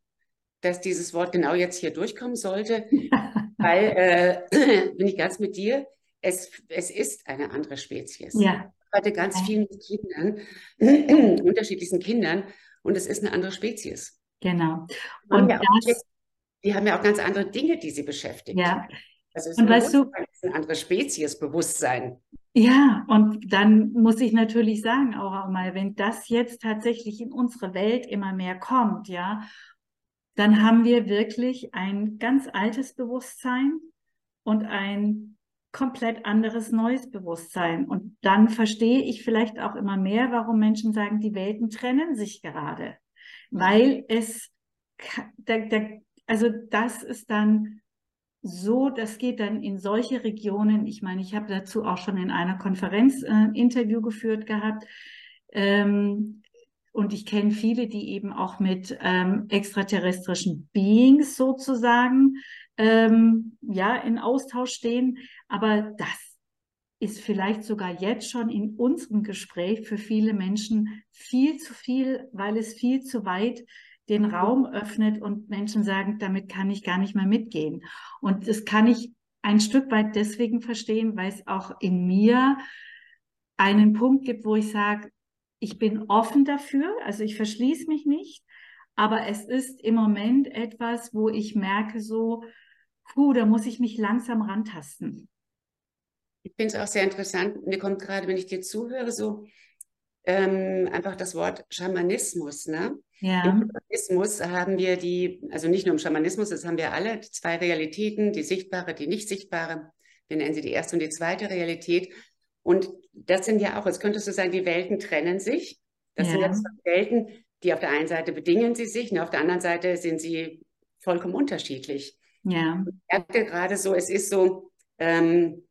dass dieses Wort genau jetzt hier durchkommen sollte, weil, äh, bin ich ganz mit dir, es, es ist eine andere Spezies. Ja heute ganz ja. vielen Kindern, unterschiedlichsten Kindern, und es ist eine andere Spezies. Genau. Und ja das, die haben ja auch ganz andere Dinge, die sie beschäftigen. Ja. Also und weißt du, ist eine andere Spezies, Bewusstsein. Ja, und dann muss ich natürlich sagen, auch mal, wenn das jetzt tatsächlich in unsere Welt immer mehr kommt, ja, dann haben wir wirklich ein ganz altes Bewusstsein und ein komplett anderes neues Bewusstsein. Und dann verstehe ich vielleicht auch immer mehr, warum Menschen sagen, die Welten trennen sich gerade. Weil es, also das ist dann so, das geht dann in solche Regionen. Ich meine, ich habe dazu auch schon in einer Konferenz äh, Interview geführt gehabt. Ähm, und ich kenne viele, die eben auch mit ähm, extraterrestrischen Beings sozusagen ähm, ja in Austausch stehen. Aber das ist vielleicht sogar jetzt schon in unserem Gespräch für viele Menschen viel zu viel, weil es viel zu weit den Raum öffnet und Menschen sagen, damit kann ich gar nicht mehr mitgehen. Und das kann ich ein Stück weit deswegen verstehen, weil es auch in mir einen Punkt gibt, wo ich sage, ich bin offen dafür, also ich verschließe mich nicht, Aber es ist im Moment etwas, wo ich merke, so, puh, da muss ich mich langsam rantasten. Ich finde es auch sehr interessant. Mir kommt gerade, wenn ich dir zuhöre, so ähm, einfach das Wort Schamanismus. Ne? Ja. Im Schamanismus haben wir die, also nicht nur im Schamanismus, das haben wir alle, die zwei Realitäten, die sichtbare, die nicht sichtbare. Wir nennen sie die erste und die zweite Realität. Und das sind ja auch, jetzt könntest du sagen, die Welten trennen sich. Das ja. sind jetzt Welten, die auf der einen Seite bedingen sie sich, und auf der anderen Seite sind sie vollkommen unterschiedlich. Ja. Ich merke gerade so, es ist so, ähm,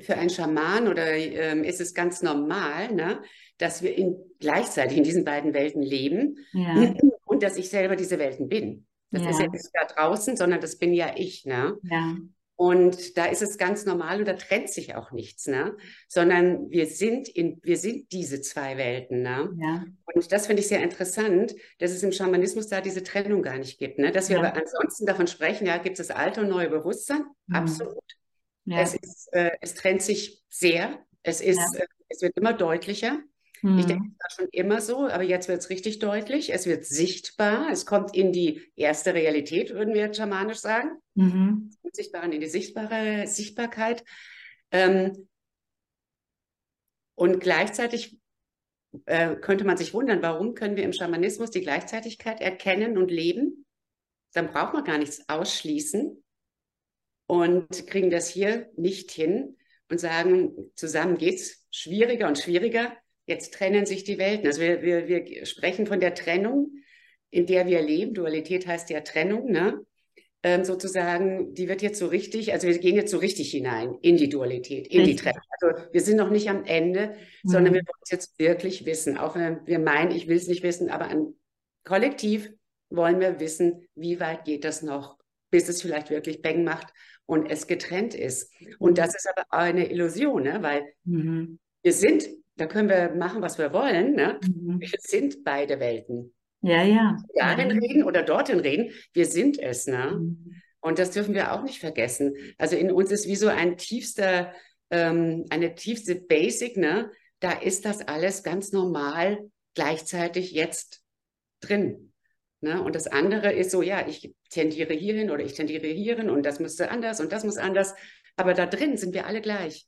für einen Schaman oder ähm, ist es ganz normal, ne, dass wir in, gleichzeitig in diesen beiden Welten leben ja. und dass ich selber diese Welten bin. Das ja. ist ja nicht da draußen, sondern das bin ja ich. Ne? Ja. Und da ist es ganz normal und da trennt sich auch nichts, ne? sondern wir sind, in, wir sind diese zwei Welten. Ne? Ja. Und das finde ich sehr interessant, dass es im Schamanismus da diese Trennung gar nicht gibt. Ne? Dass wir ja. aber ansonsten davon sprechen, ja, gibt es alte und neue Bewusstsein? Mhm. Absolut. Ja. Es, ist, äh, es trennt sich sehr. Es, ist, äh, es wird immer deutlicher. Mhm. Ich denke, das war schon immer so, aber jetzt wird es richtig deutlich. Es wird sichtbar. Es kommt in die erste Realität, würden wir schamanisch sagen. Mhm. Sichtbaren in die sichtbare Sichtbarkeit. Ähm, und gleichzeitig äh, könnte man sich wundern, warum können wir im Schamanismus die Gleichzeitigkeit erkennen und leben? Dann braucht man gar nichts ausschließen und kriegen das hier nicht hin und sagen, zusammen geht es schwieriger und schwieriger. Jetzt trennen sich die Welten. Also wir, wir, wir sprechen von der Trennung, in der wir leben. Dualität heißt ja Trennung, ne? Ähm, sozusagen, die wird jetzt so richtig, also wir gehen jetzt so richtig hinein in die Dualität, in richtig. die Trennung. Also wir sind noch nicht am Ende, mhm. sondern wir wollen es jetzt wirklich wissen. Auch wenn wir meinen, ich will es nicht wissen, aber an kollektiv wollen wir wissen, wie weit geht das noch, bis es vielleicht wirklich Bang macht und es getrennt ist. Und das ist aber eine Illusion, ne? weil mhm. wir sind da können wir machen, was wir wollen. Ne? Mhm. Wir sind beide Welten. Ja, ja. Darin ja. reden oder dorthin reden, wir sind es. Ne? Mhm. Und das dürfen wir auch nicht vergessen. Also in uns ist wie so ein tiefster, ähm, eine tiefste Basic, ne? Da ist das alles ganz normal gleichzeitig jetzt drin. Ne? Und das andere ist so, ja, ich tendiere hierhin oder ich tendiere hierhin und das müsste anders und das muss anders. Aber da drin sind wir alle gleich.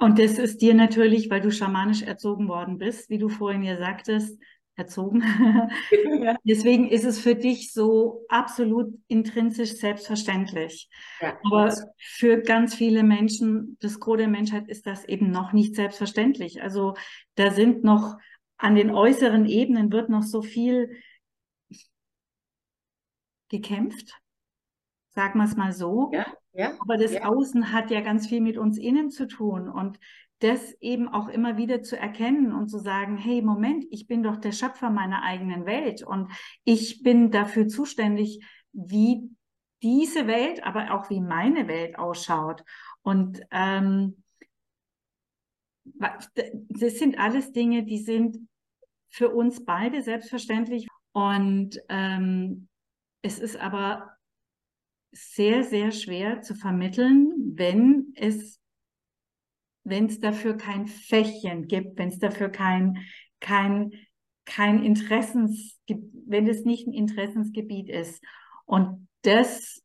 Und das ist dir natürlich, weil du schamanisch erzogen worden bist, wie du vorhin ja sagtest, erzogen. Deswegen ist es für dich so absolut intrinsisch selbstverständlich. Ja. Aber für ganz viele Menschen, das Gros der Menschheit, ist das eben noch nicht selbstverständlich. Also da sind noch an den äußeren Ebenen wird noch so viel gekämpft, sagen wir es mal so. Ja. Ja, Aber das ja. Außen hat ja ganz viel mit uns innen zu tun und das eben auch immer wieder zu erkennen und zu sagen, hey, Moment, ich bin doch der Schöpfer meiner eigenen Welt und ich bin dafür zuständig, wie diese Welt, aber auch wie meine Welt ausschaut. Und ähm, das sind alles Dinge, die sind für uns beide selbstverständlich. Und ähm, es ist aber sehr, sehr schwer zu vermitteln, wenn es wenn es dafür kein Fächchen gibt, wenn es dafür kein, kein, kein Interessensgebiet, wenn es nicht ein Interessensgebiet ist. Und das,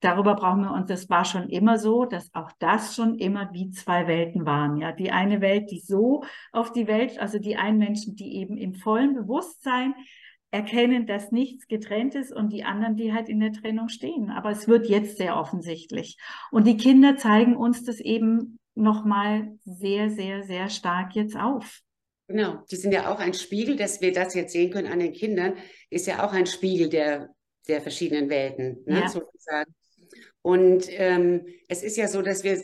darüber brauchen wir uns, das war schon immer so, dass auch das schon immer wie zwei Welten waren. Ja, die eine Welt, die so auf die Welt, also die einen Menschen, die eben im vollen Bewusstsein erkennen, dass nichts getrennt ist und die anderen, die halt in der Trennung stehen. Aber es wird jetzt sehr offensichtlich. Und die Kinder zeigen uns das eben nochmal sehr, sehr, sehr stark jetzt auf. Genau, die sind ja auch ein Spiegel, dass wir das jetzt sehen können an den Kindern, ist ja auch ein Spiegel der, der verschiedenen Welten, ne, ja. sozusagen. Und ähm, es ist ja so, dass wir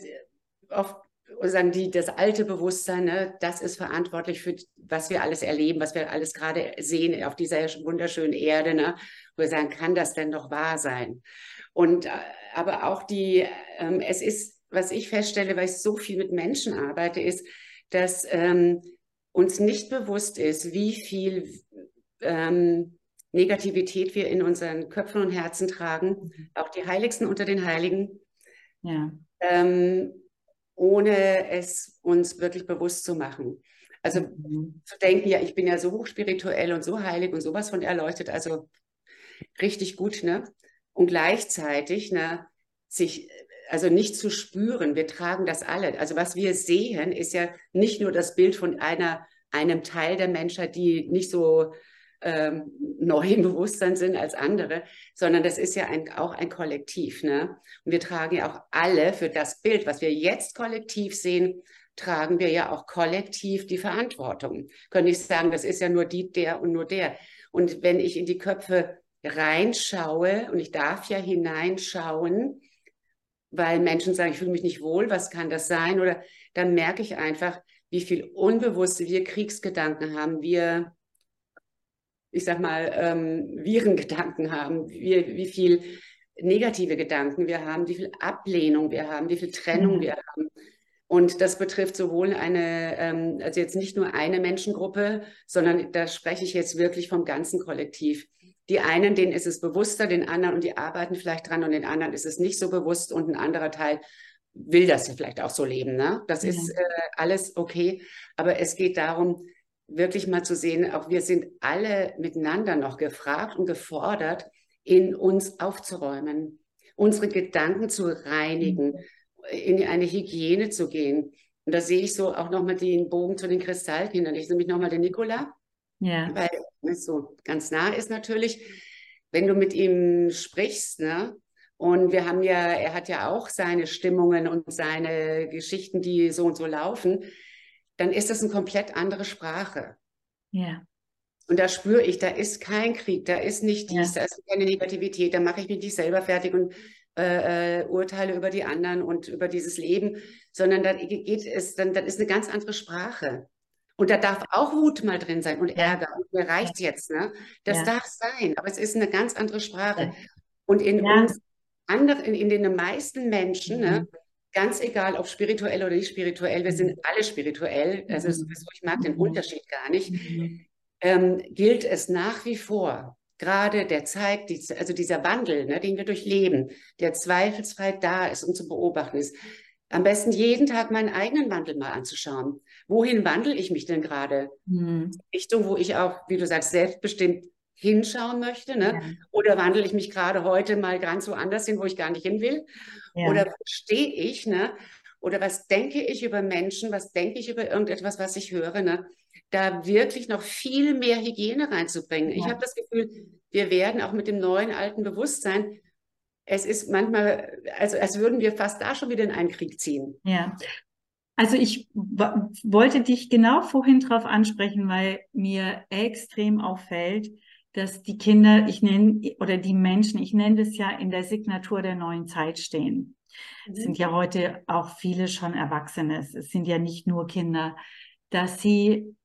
oft sagen die, das alte Bewusstsein, ne, das ist verantwortlich für, was wir alles erleben, was wir alles gerade sehen auf dieser wunderschönen Erde, ne, wo wir sagen, kann das denn doch wahr sein? Und äh, aber auch die, ähm, es ist, was ich feststelle, weil ich so viel mit Menschen arbeite, ist, dass ähm, uns nicht bewusst ist, wie viel ähm, Negativität wir in unseren Köpfen und Herzen tragen, mhm. auch die Heiligsten unter den Heiligen. Ja. Ähm, ohne es uns wirklich bewusst zu machen. Also mhm. zu denken, ja, ich bin ja so hochspirituell und so heilig und sowas von erleuchtet, also richtig gut, ne? Und gleichzeitig, ne, sich also nicht zu spüren, wir tragen das alle. Also was wir sehen, ist ja nicht nur das Bild von einer, einem Teil der Menschheit, die nicht so ähm, neu im Bewusstsein sind als andere, sondern das ist ja ein, auch ein Kollektiv. Ne? Und wir tragen ja auch alle für das Bild, was wir jetzt kollektiv sehen, tragen wir ja auch kollektiv die Verantwortung. Können nicht sagen, das ist ja nur die, der und nur der. Und wenn ich in die Köpfe reinschaue, und ich darf ja hineinschauen, weil Menschen sagen, ich fühle mich nicht wohl, was kann das sein? Oder dann merke ich einfach, wie viel Unbewusste wir Kriegsgedanken haben, wir, ich sag mal, ähm, Virengedanken haben, wie, wie viel negative Gedanken wir haben, wie viel Ablehnung wir haben, wie viel Trennung mhm. wir haben. Und das betrifft sowohl eine, ähm, also jetzt nicht nur eine Menschengruppe, sondern da spreche ich jetzt wirklich vom ganzen Kollektiv. Die einen, denen ist es bewusster, den anderen und die arbeiten vielleicht dran und den anderen ist es nicht so bewusst und ein anderer Teil will das ja vielleicht auch so leben. Ne? Das ja. ist äh, alles okay. Aber es geht darum, wirklich mal zu sehen, auch wir sind alle miteinander noch gefragt und gefordert, in uns aufzuräumen, unsere Gedanken zu reinigen, in eine Hygiene zu gehen. Und da sehe ich so auch nochmal den Bogen zu den Kristallkindern. Ich sehe mich nochmal den Nikola. Ja. Weil es so ganz nah ist natürlich, wenn du mit ihm sprichst, ne? Und wir haben ja, er hat ja auch seine Stimmungen und seine Geschichten, die so und so laufen, dann ist das eine komplett andere Sprache. Ja. Und da spüre ich, da ist kein Krieg, da ist nicht dies, ja. da ist keine Negativität, da mache ich mich nicht selber fertig und äh, äh, urteile über die anderen und über dieses Leben, sondern da geht es, dann, dann ist eine ganz andere Sprache. Und da darf auch Wut mal drin sein und Ärger. Und mir reicht jetzt, ne? Das ja. darf sein, aber es ist eine ganz andere Sprache. Und in ja. uns anderen, in, in, den meisten Menschen, ne, mhm. ne? Ganz egal, ob spirituell oder nicht spirituell, wir sind mhm. alle spirituell, also mhm. ich mag den Unterschied gar nicht, mhm. ähm, gilt es nach wie vor, gerade der zeigt, also dieser Wandel, ne, den wir durchleben, der zweifelsfrei da ist und zu beobachten ist, am besten jeden Tag meinen eigenen Wandel mal anzuschauen. Wohin wandle ich mich denn gerade? Mhm. Richtung, wo ich auch, wie du sagst, selbstbestimmt hinschauen möchte, ne? Ja. Oder wandle ich mich gerade heute mal ganz woanders hin, wo ich gar nicht hin will? Ja. Oder wo stehe ich, ne? Oder was denke ich über Menschen? Was denke ich über irgendetwas, was ich höre, ne? Da wirklich noch viel mehr Hygiene reinzubringen. Ja. Ich habe das Gefühl, wir werden auch mit dem neuen alten Bewusstsein es ist manchmal, also als würden wir fast da schon wieder in einen Krieg ziehen. Ja. Also ich wollte dich genau vorhin drauf ansprechen, weil mir extrem auffällt, dass die Kinder, ich nenne, oder die Menschen, ich nenne das ja in der Signatur der neuen Zeit stehen. Es mhm. sind ja heute auch viele schon Erwachsene. Es sind ja nicht nur Kinder, dass sie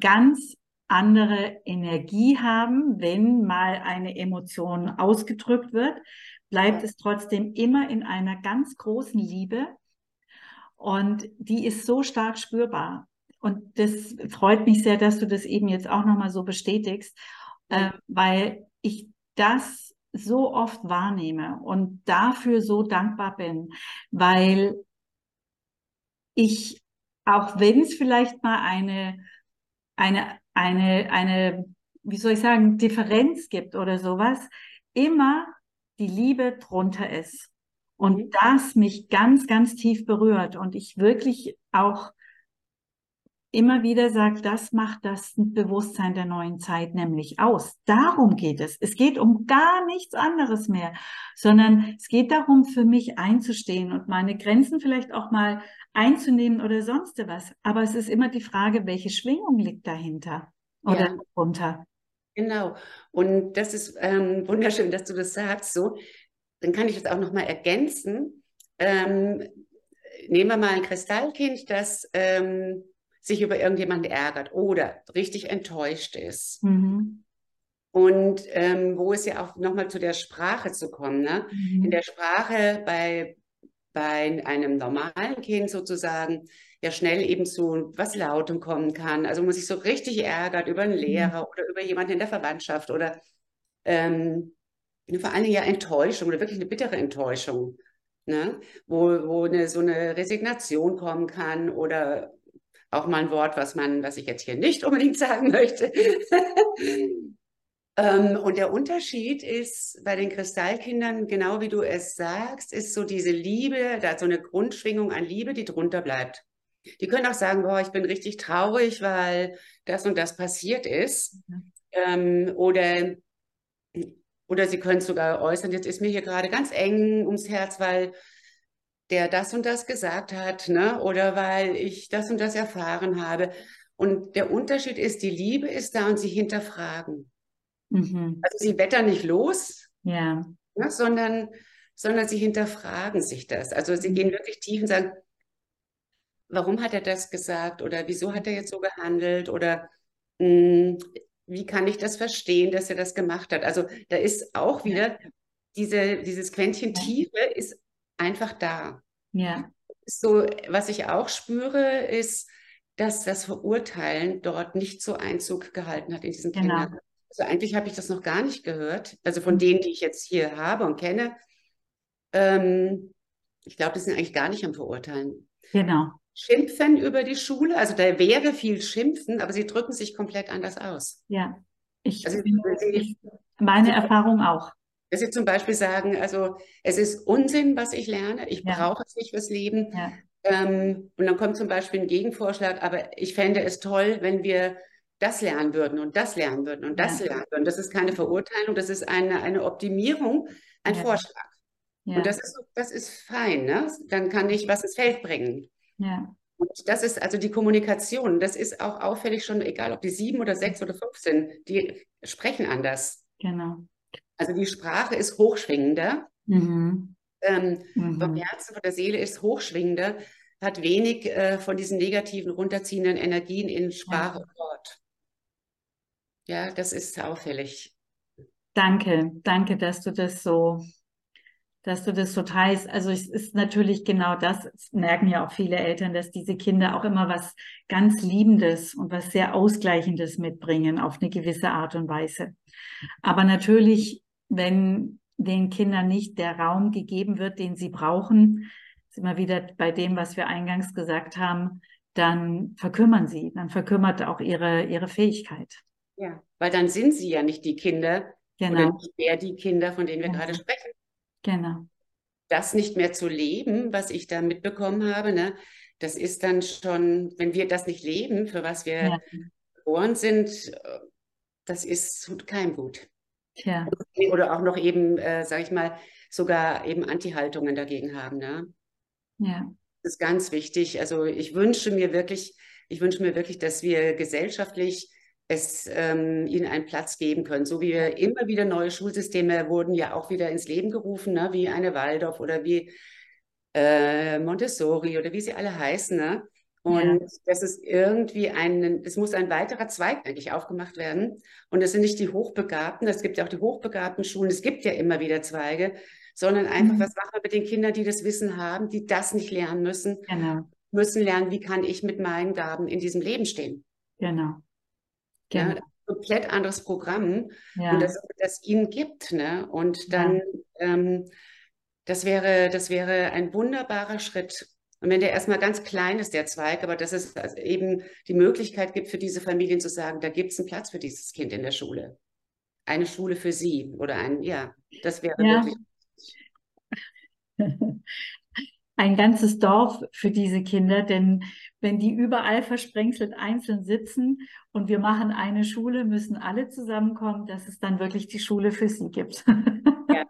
ganz andere Energie haben, wenn mal eine Emotion ausgedrückt wird, bleibt es trotzdem immer in einer ganz großen Liebe und die ist so stark spürbar. Und das freut mich sehr, dass du das eben jetzt auch nochmal so bestätigst, äh, weil ich das so oft wahrnehme und dafür so dankbar bin, weil ich, auch wenn es vielleicht mal eine, eine eine, eine, wie soll ich sagen, Differenz gibt oder sowas, immer die Liebe drunter ist. Und mhm. das mich ganz, ganz tief berührt und ich wirklich auch immer wieder sage, das macht das Bewusstsein der neuen Zeit nämlich aus. Darum geht es. Es geht um gar nichts anderes mehr, sondern es geht darum, für mich einzustehen und meine Grenzen vielleicht auch mal einzunehmen oder sonst was. Aber es ist immer die Frage, welche Schwingung liegt dahinter oder ja. darunter. Genau. Und das ist ähm, wunderschön, dass du das sagst. So, dann kann ich das auch noch mal ergänzen. Ähm, nehmen wir mal ein Kristallkind, das ähm, sich über irgendjemanden ärgert oder richtig enttäuscht ist. Mhm. Und ähm, wo es ja auch nochmal zu der Sprache zu kommen. Ne? Mhm. In der Sprache bei bei einem normalen Kind sozusagen ja schnell eben zu was Lautem kommen kann. Also man sich so richtig ärgert über einen mhm. Lehrer mhm. oder über jemanden in der Verwandtschaft oder ähm, vor allen Dingen ja Enttäuschung oder wirklich eine bittere Enttäuschung, ne? wo, wo eine, so eine Resignation kommen kann oder auch mal ein Wort, was man, was ich jetzt hier nicht unbedingt sagen möchte. ähm, und der Unterschied ist bei den Kristallkindern, genau wie du es sagst, ist so diese Liebe, da so eine Grundschwingung an Liebe, die drunter bleibt. Die können auch sagen, boah, ich bin richtig traurig, weil das und das passiert ist. Mhm. Ähm, oder oder sie können sogar äußern, jetzt ist mir hier gerade ganz eng ums Herz, weil der das und das gesagt hat, ne? oder weil ich das und das erfahren habe. Und der Unterschied ist, die Liebe ist da und sie hinterfragen. Mhm. Also sie wettern nicht los, ja. ne? sondern, sondern sie hinterfragen sich das. Also sie mhm. gehen wirklich tief und sagen, warum hat er das gesagt oder wieso hat er jetzt so gehandelt oder mh, hm, wie kann ich das verstehen, dass er das gemacht hat? Also da ist auch wieder diese, dieses Quäntchen Tiefe ist einfach da. Ja. So, was ich auch spüre, ist, dass das Verurteilen dort nicht so Einzug gehalten hat in diesen genau. Kindern. Also eigentlich habe ich das noch gar nicht gehört. Also von mhm. denen, die ich jetzt hier habe und kenne. Ähm, ich glaube, das sind eigentlich gar nicht am Verurteilen. Genau. Schimpfen über die Schule. Also da wäre viel Schimpfen, aber sie drücken sich komplett anders aus. Ja, ich, also, ich meine Erfahrung auch. Dass sie zum Beispiel sagen, also es ist Unsinn, was ich lerne, ich ja. brauche es nicht fürs Leben. Ja. Ähm, und dann kommt zum Beispiel ein Gegenvorschlag, aber ich fände es toll, wenn wir das lernen würden und das lernen würden und das ja. lernen würden. Das ist keine Verurteilung, das ist eine, eine Optimierung, ein Vorschlag. Und das ist, das ist fein, ne? Dann kann ich was ins Feld bringen. Ja. Und das ist also die Kommunikation. Das ist auch auffällig schon, egal ob die sieben oder sechs oder fünf sind, die sprechen anders. Genau. Also die Sprache ist hochschwingender. Mhm. Ähm, mhm. Vom Herzen, von der Seele ist hochschwingender, hat wenig äh, von diesen negativen, runterziehenden Energien in Sprache ja. und Wort. Ja, das ist auffällig. Danke, danke, dass du das so dass du das so teilst. Also es ist natürlich genau das, das merken ja auch viele Eltern, dass diese Kinder auch immer was ganz Liebendes und was sehr Ausgleichendes mitbringen auf eine gewisse Art und Weise. Aber natürlich, wenn den Kindern nicht der Raum gegeben wird, den sie brauchen, sind wir wieder bei dem, was wir eingangs gesagt haben, dann verkümmern sie, dann verkümmert auch ihre, ihre Fähigkeit. Ja, weil dann sind sie ja nicht die Kinder genau. oder nicht mehr die Kinder, von denen wir genau. gerade sprechen. Genau. Das nicht mehr zu leben, was ich da mitbekommen habe, ne, das ist dann schon, wenn wir das nicht leben, für was wir ja. geboren sind, das ist tut keinem gut. Ja. Oder auch noch eben, äh, sage ich mal, sogar eben Anti-Haltungen dagegen haben. Ne? Ja. Das ist ganz wichtig. Also ich wünsche mir wirklich, ich wünsche mir wirklich, dass wir gesellschaftlich es ähm, ihnen einen Platz geben können. So wie wir immer wieder neue Schulsysteme wurden ja auch wieder ins Leben gerufen, ne? wie eine Waldorf oder wie äh, Montessori oder wie sie alle heißen. Ne? Und ja. das ist irgendwie ein, es muss ein weiterer Zweig eigentlich aufgemacht werden. Und es sind nicht die Hochbegabten, es gibt ja auch die hochbegabten Schulen, es gibt ja immer wieder Zweige, sondern einfach, mhm. was machen wir mit den Kindern, die das Wissen haben, die das nicht lernen müssen, genau. müssen lernen, wie kann ich mit meinen Gaben in diesem Leben stehen. Genau. Ja, ein komplett anderes Programm ja. und das, das ihnen gibt. Ne? Und dann, ja. ähm, das, wäre, das wäre ein wunderbarer Schritt. Und wenn der erstmal ganz klein ist, der Zweig, aber dass es also eben die Möglichkeit gibt für diese Familien zu sagen, da gibt es einen Platz für dieses Kind in der Schule. Eine Schule für sie oder ein, ja, das wäre ja. wirklich. ein ganzes Dorf für diese Kinder, denn wenn die überall versprengselt einzeln sitzen und wir machen eine Schule, müssen alle zusammenkommen, dass es dann wirklich die Schule für sie gibt. Ja.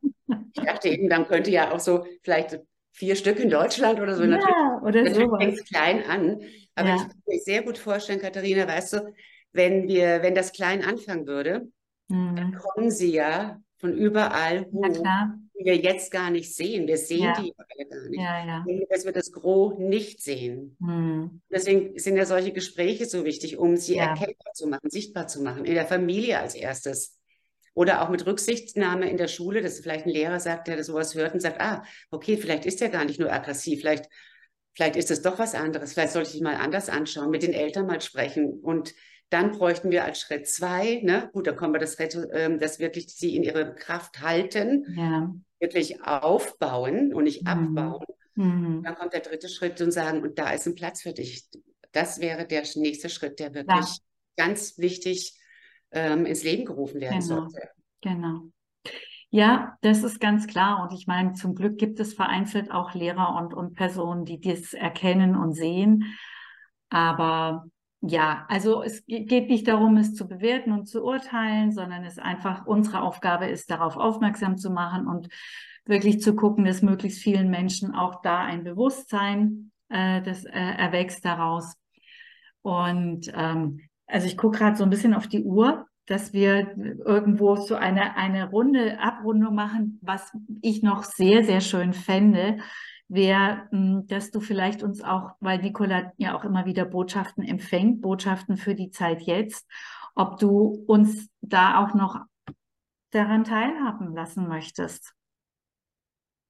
Ich dachte eben, dann könnte ja auch so vielleicht vier Stück in Deutschland oder so. Ja, natürlich, oder natürlich fängt es klein an. Aber ja. ich kann mir sehr gut vorstellen, Katharina, weißt du, wenn wir, wenn das klein anfangen würde, mhm. dann kommen sie ja von überall hoch, die wir jetzt gar nicht sehen. Wir sehen ja. die alle gar nicht. Ja, ja. Dass wir das Gros nicht sehen. Hm. Deswegen sind ja solche Gespräche so wichtig, um sie erkennbar zu machen, sichtbar zu machen. In der Familie als erstes. Oder auch mit Rücksichtnahme in der Schule, dass vielleicht ein Lehrer sagt, der sowas hört und sagt, ah, okay, vielleicht ist er gar nicht nur aggressiv, vielleicht, vielleicht ist es doch was anderes, vielleicht sollte ich mal anders anschauen, mit den Eltern mal sprechen und dann bräuchten wir als Schritt zwei, ne, gut, dann kommen wir das, ähm, das wirklich sie in ihre Kraft halten, ja. wirklich aufbauen und nicht mhm. abbauen. Mhm. Dann kommt der dritte Schritt und sagen, und da ist ein Platz für dich. das wäre der nächste Schritt, der wirklich ja. ganz wichtig ähm, ins Leben gerufen werden genau. sollte. Genau. Ja, das ist ganz klar. Und ich meine, zum Glück gibt es vereinzelt auch Lehrer und, und Personen, die das erkennen und sehen. Aber ja, also es geht nicht darum, es zu bewerten und zu urteilen, sondern es einfach unsere Aufgabe ist, darauf aufmerksam zu machen und wirklich zu gucken, dass möglichst vielen Menschen auch da ein Bewusstsein äh, das äh, erwächst daraus. Und ähm, also ich gucke gerade so ein bisschen auf die Uhr dass wir irgendwo so eine, eine Runde, Abrundung machen, was ich noch sehr, sehr schön fände, wäre, hm, dass du vielleicht uns auch, weil Nicola ja auch immer wieder Botschaften empfängt, Botschaften für die Zeit jetzt, ob du uns da auch noch daran teilhaben lassen möchtest.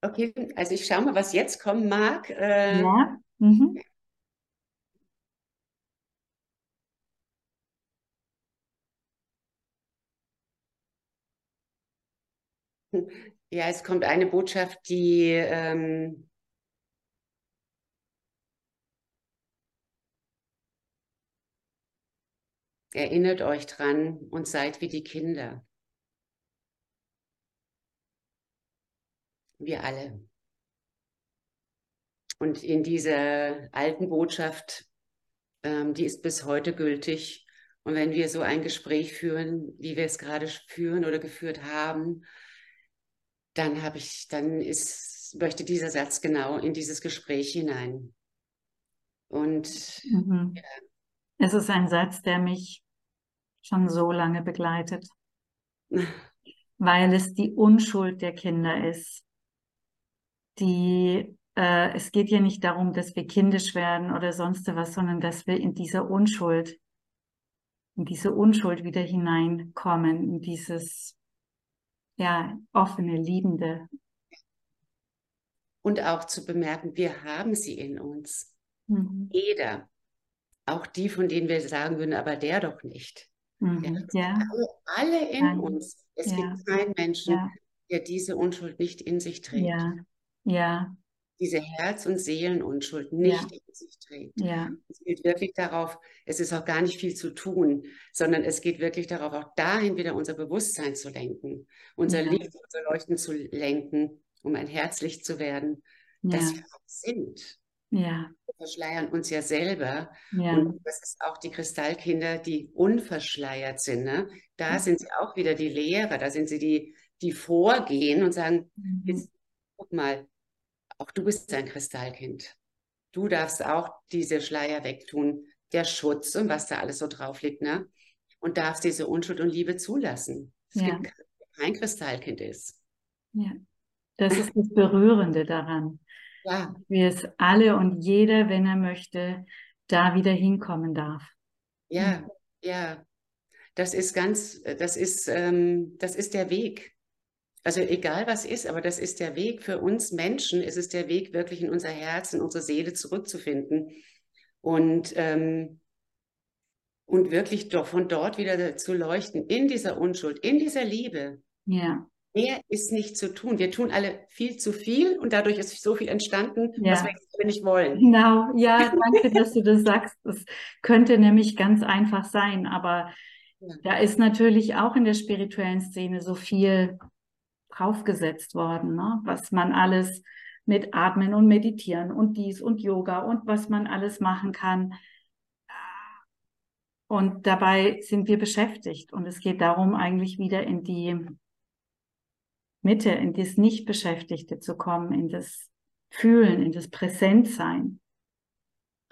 Okay, also ich schaue mal, was jetzt kommen mag. Äh, ja. Mhm. Ja, es kommt eine Botschaft, die ähm, erinnert euch dran und seid wie die Kinder. Wir alle. Und in dieser alten Botschaft, ähm, die ist bis heute gültig. Und wenn wir so ein Gespräch führen, wie wir es gerade führen oder geführt haben, dann habe ich, dann ist, möchte dieser Satz genau in dieses Gespräch hinein. Und mhm. ja. es ist ein Satz, der mich schon so lange begleitet, weil es die Unschuld der Kinder ist. Die, äh, es geht ja nicht darum, dass wir kindisch werden oder sonst was, sondern dass wir in dieser Unschuld, in diese Unschuld wieder hineinkommen, in dieses ja, offene, liebende. Und auch zu bemerken, wir haben sie in uns. Mhm. Jeder. Auch die, von denen wir sagen würden, aber der doch nicht. Mhm. Ja. Alle, alle, in ja. uns. Es ja. gibt keinen Menschen, der diese Unschuld nicht in sich trägt. Ja. Ja diese Herz- und Seelenunschuld nicht ja. in sich trägt. Ja. Es geht wirklich darauf, es ist auch gar nicht viel zu tun, sondern es geht wirklich darauf, auch dahin wieder unser Bewusstsein zu lenken, unser ja. Licht, unser Leuchten zu lenken, um ein Herzlicht zu werden, ja. dass wir auch sind. Ja. Wir verschleiern uns ja selber. Ja. Und das ist auch die Kristallkinder, die unverschleiert sind. Ne? Da sind sie auch wieder die Lehrer, da sind sie die, die vorgehen und sagen, mhm. jetzt guck mal, auch du bist ein Kristallkind. Du darfst auch diese Schleier wegtun, der Schutz und was da alles so drauf liegt, ne? Und darfst diese Unschuld und Liebe zulassen. Es ja. gibt kein Kristallkind ist. Ja, das ist das Berührende daran. Ja. Wie es alle und jeder, wenn er möchte, da wieder hinkommen darf. Ja, ja. Das ist ganz, das ist, ähm, das ist der Weg. Also egal was ist, aber das ist der Weg für uns Menschen, ist es der Weg wirklich in unser Herz, in unsere Seele zurückzufinden und, ähm, und wirklich doch von dort wieder zu leuchten, in dieser Unschuld, in dieser Liebe. Ja. Mehr ist nicht zu tun. Wir tun alle viel zu viel und dadurch ist so viel entstanden, ja. was wir nicht wollen. Genau, ja, danke, dass du das sagst. Das könnte nämlich ganz einfach sein, aber da ist natürlich auch in der spirituellen Szene so viel draufgesetzt worden, ne? was man alles mit Atmen und Meditieren und dies und Yoga und was man alles machen kann. Und dabei sind wir beschäftigt und es geht darum, eigentlich wieder in die Mitte, in das Nicht-Beschäftigte zu kommen, in das Fühlen, in das Präsentsein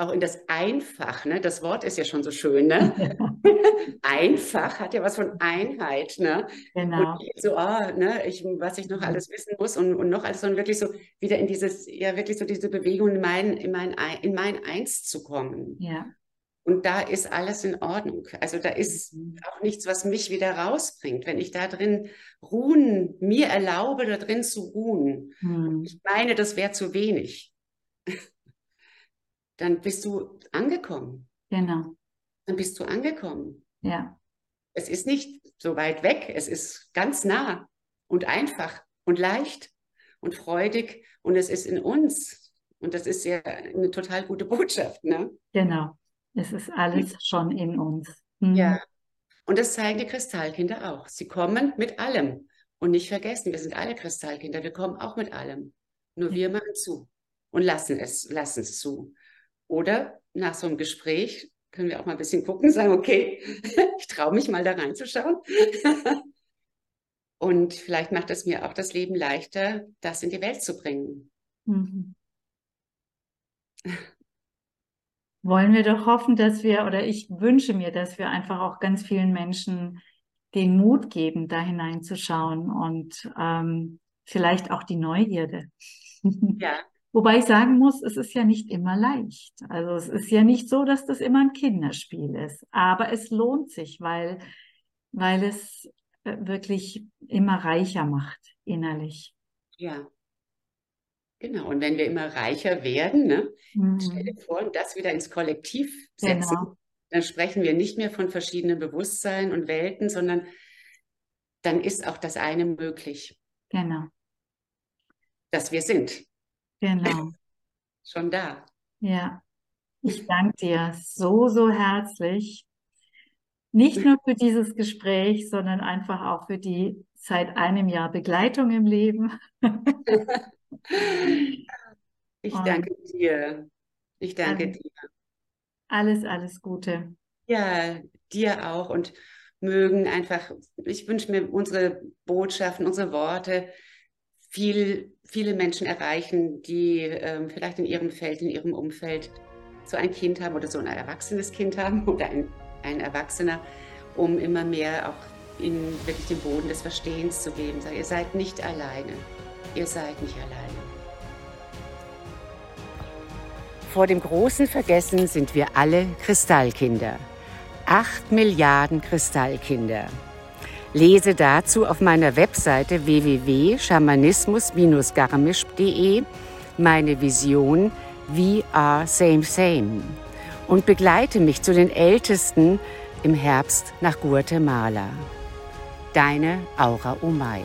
auch in das Einfach, ne? Das Wort ist ja schon so schön, ne? Einfach hat ja was von Einheit, ne? Genau. Und so, ah, ne, ich, was ich noch alles wissen muss und, und noch alles, sondern wirklich so wieder in dieses, ja, wirklich so diese Bewegung in mein, in mein, in mein Eins zu kommen. Ja. Und da ist alles in Ordnung. Also da ist mhm. auch nichts, was mich wieder rausbringt. Wenn ich da drin ruhen, mir erlaube, da drin zu ruhen. Mhm. Ich meine, das wäre zu wenig dann bist du angekommen. Genau. Dann bist du angekommen. Ja. Es ist nicht so weit weg, es ist ganz nah und einfach und leicht und freudig und es ist in uns. Und das ist ja eine total gute Botschaft, ne? Genau. Es ist alles schon in uns. Mhm. Ja. Und das zeigen die Kristallkinder auch. Sie kommen mit allem. Und nicht vergessen, wir sind alle Kristallkinder, wir kommen auch mit allem. Nur wir machen zu und lassen es, lassen es zu. Oder nach so einem Gespräch können wir auch mal ein bisschen gucken, sagen, okay, ich traue mich mal da reinzuschauen. und vielleicht macht es mir auch das Leben leichter, das in die Welt zu bringen. Mhm. Wollen wir doch hoffen, dass wir, oder ich wünsche mir, dass wir einfach auch ganz vielen Menschen den Mut geben, da hineinzuschauen und ähm, vielleicht auch die Neugierde. Ja. Wobei ich sagen muss, es ist ja nicht immer leicht. Also es ist ja nicht so, dass das immer ein Kinderspiel ist. Aber es lohnt sich, weil, weil es äh, wirklich immer reicher macht innerlich. Ja. Genau. Und wenn wir immer reicher werden, ne, mhm. stell dir vor, das wieder ins Kollektiv setzen, genau. dann sprechen wir nicht mehr von verschiedenen Bewusstseinen und Welten, sondern dann ist auch das eine möglich. Genau. Dass wir sind. Genau. Schon da. Ja. Ich danke dir so, so herzlich. Nicht nur für dieses Gespräch, sondern einfach auch für die seit einem Jahr Begleitung im Leben. ich danke dir. Ich danke alles, dir. Alles, alles Gute. Ja, dir auch. Und mögen einfach, ich wünsche mir unsere Botschaften, unsere Worte viel, viele Menschen erreichen, die ähm, vielleicht in ihrem Feld, in ihrem Umfeld so ein Kind haben oder so ein erwachsenes Kind haben oder ein, ein Erwachsener, um immer mehr auch ihnen wirklich den Boden des Verstehens zu geben. Sag, ihr seid nicht alleine. Ihr seid nicht alleine. Vor dem großen Vergessen sind wir alle Kristallkinder. Acht Milliarden Kristallkinder. Lese dazu auf meiner Webseite www.schamanismus-garmisch.de meine Vision We Are Same Same und begleite mich zu den Ältesten im Herbst nach Guatemala. Deine Aura Umay.